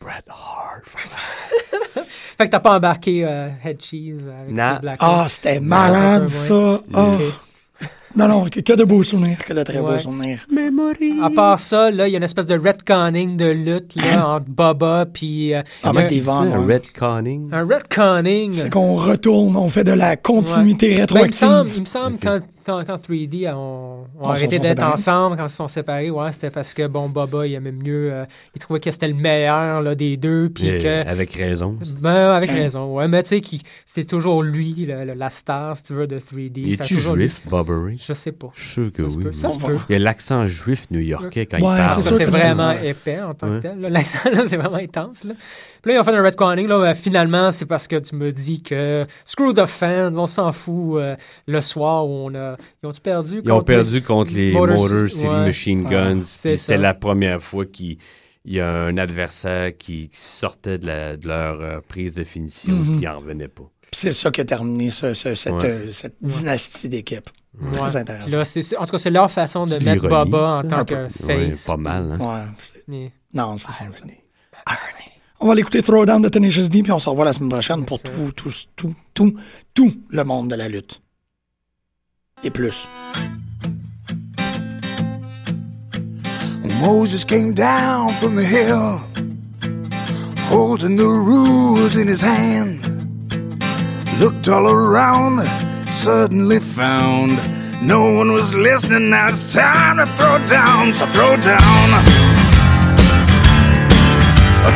Bret Hart. Fait que t'as pas embarqué euh, Head Cheese avec Blackman. Ah, c'était malade, ça. Non, non, que, que de beaux souvenirs, que de très beaux souvenirs. À part ça, là, il y a une espèce de retconning de lutte là, entre Baba puis... euh, Ah, il y a avec des un- retconning. Un retconning. C'est qu'on retourne, on fait de la continuité Ouais. Ben, il me rétroactive. semble, il me semble quand, quand, quand 3D ont, arrêté sont d'être ensemble, quand ils se sont séparés, ouais, c'était parce que, bon, Baba, il aimait mieux. euh, il trouvait que c'était le meilleur là, des deux. Puis que. Avec raison. Ben, avec raison, ouais. Mais tu sais, qui- c'est toujours lui, le- le- la star, si tu veux, de 3D. Il est-tu toujours juif. Bobby Ray? Je sais pas. Je suis sûr que Ça oui. peut. Ça se peut. Il y a l'accent juif new-yorkais quand Ouais, il parle. c'est sûr, c'est vraiment Ouais. épais en tant Ouais. que tel. là. L'accent, là, c'est vraiment intense. Là. Puis là, ils ont fait un retconning. Là, ben, finalement, c'est parce que tu me dis que screw the fans, on s'en fout euh, le soir où on a. Ils ont perdu Ils ont contre perdu contre les Motor- Motor City Ouais. Machine Ouais. Guns. C'est Puis ça. c'était la première fois qu'il il y a un adversaire qui, qui sortait de, la- de leur euh, prise de finition Mhm. puis il n'en revenait pas. Puis c'est ça qui a terminé ce- ce- cette, Ouais. euh, cette dynastie d'équipes. Ouais. Très intéressant. Là, c'est, en tout cas, c'est leur façon de C'est de mettre Baba en tant que. Ouais, face. pas mal, hein. Ouais. Mais- Non, c'est ça. On va l'écouter Throwdown de Tenacious D, puis on se revoit la semaine prochaine pour tout, tout, tout, tout, tout le monde de la lutte. Et plus. Moses came down from the hill, holding the rules in his hand. Looked all around, suddenly found no one was listening. Now it's time to throw down, so throw down.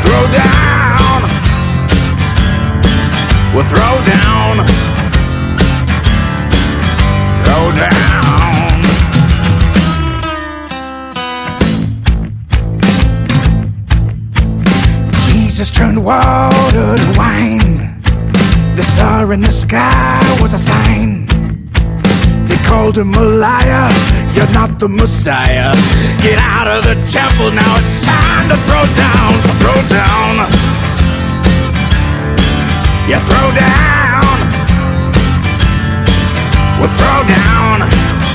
Throw down. We'll throw down. Down. Jesus turned water to wine. The star in the sky was a sign. They called him a liar. You're not the Messiah. Get out of the temple now. It's time to throw down. So throw down. You throw down were thrown down.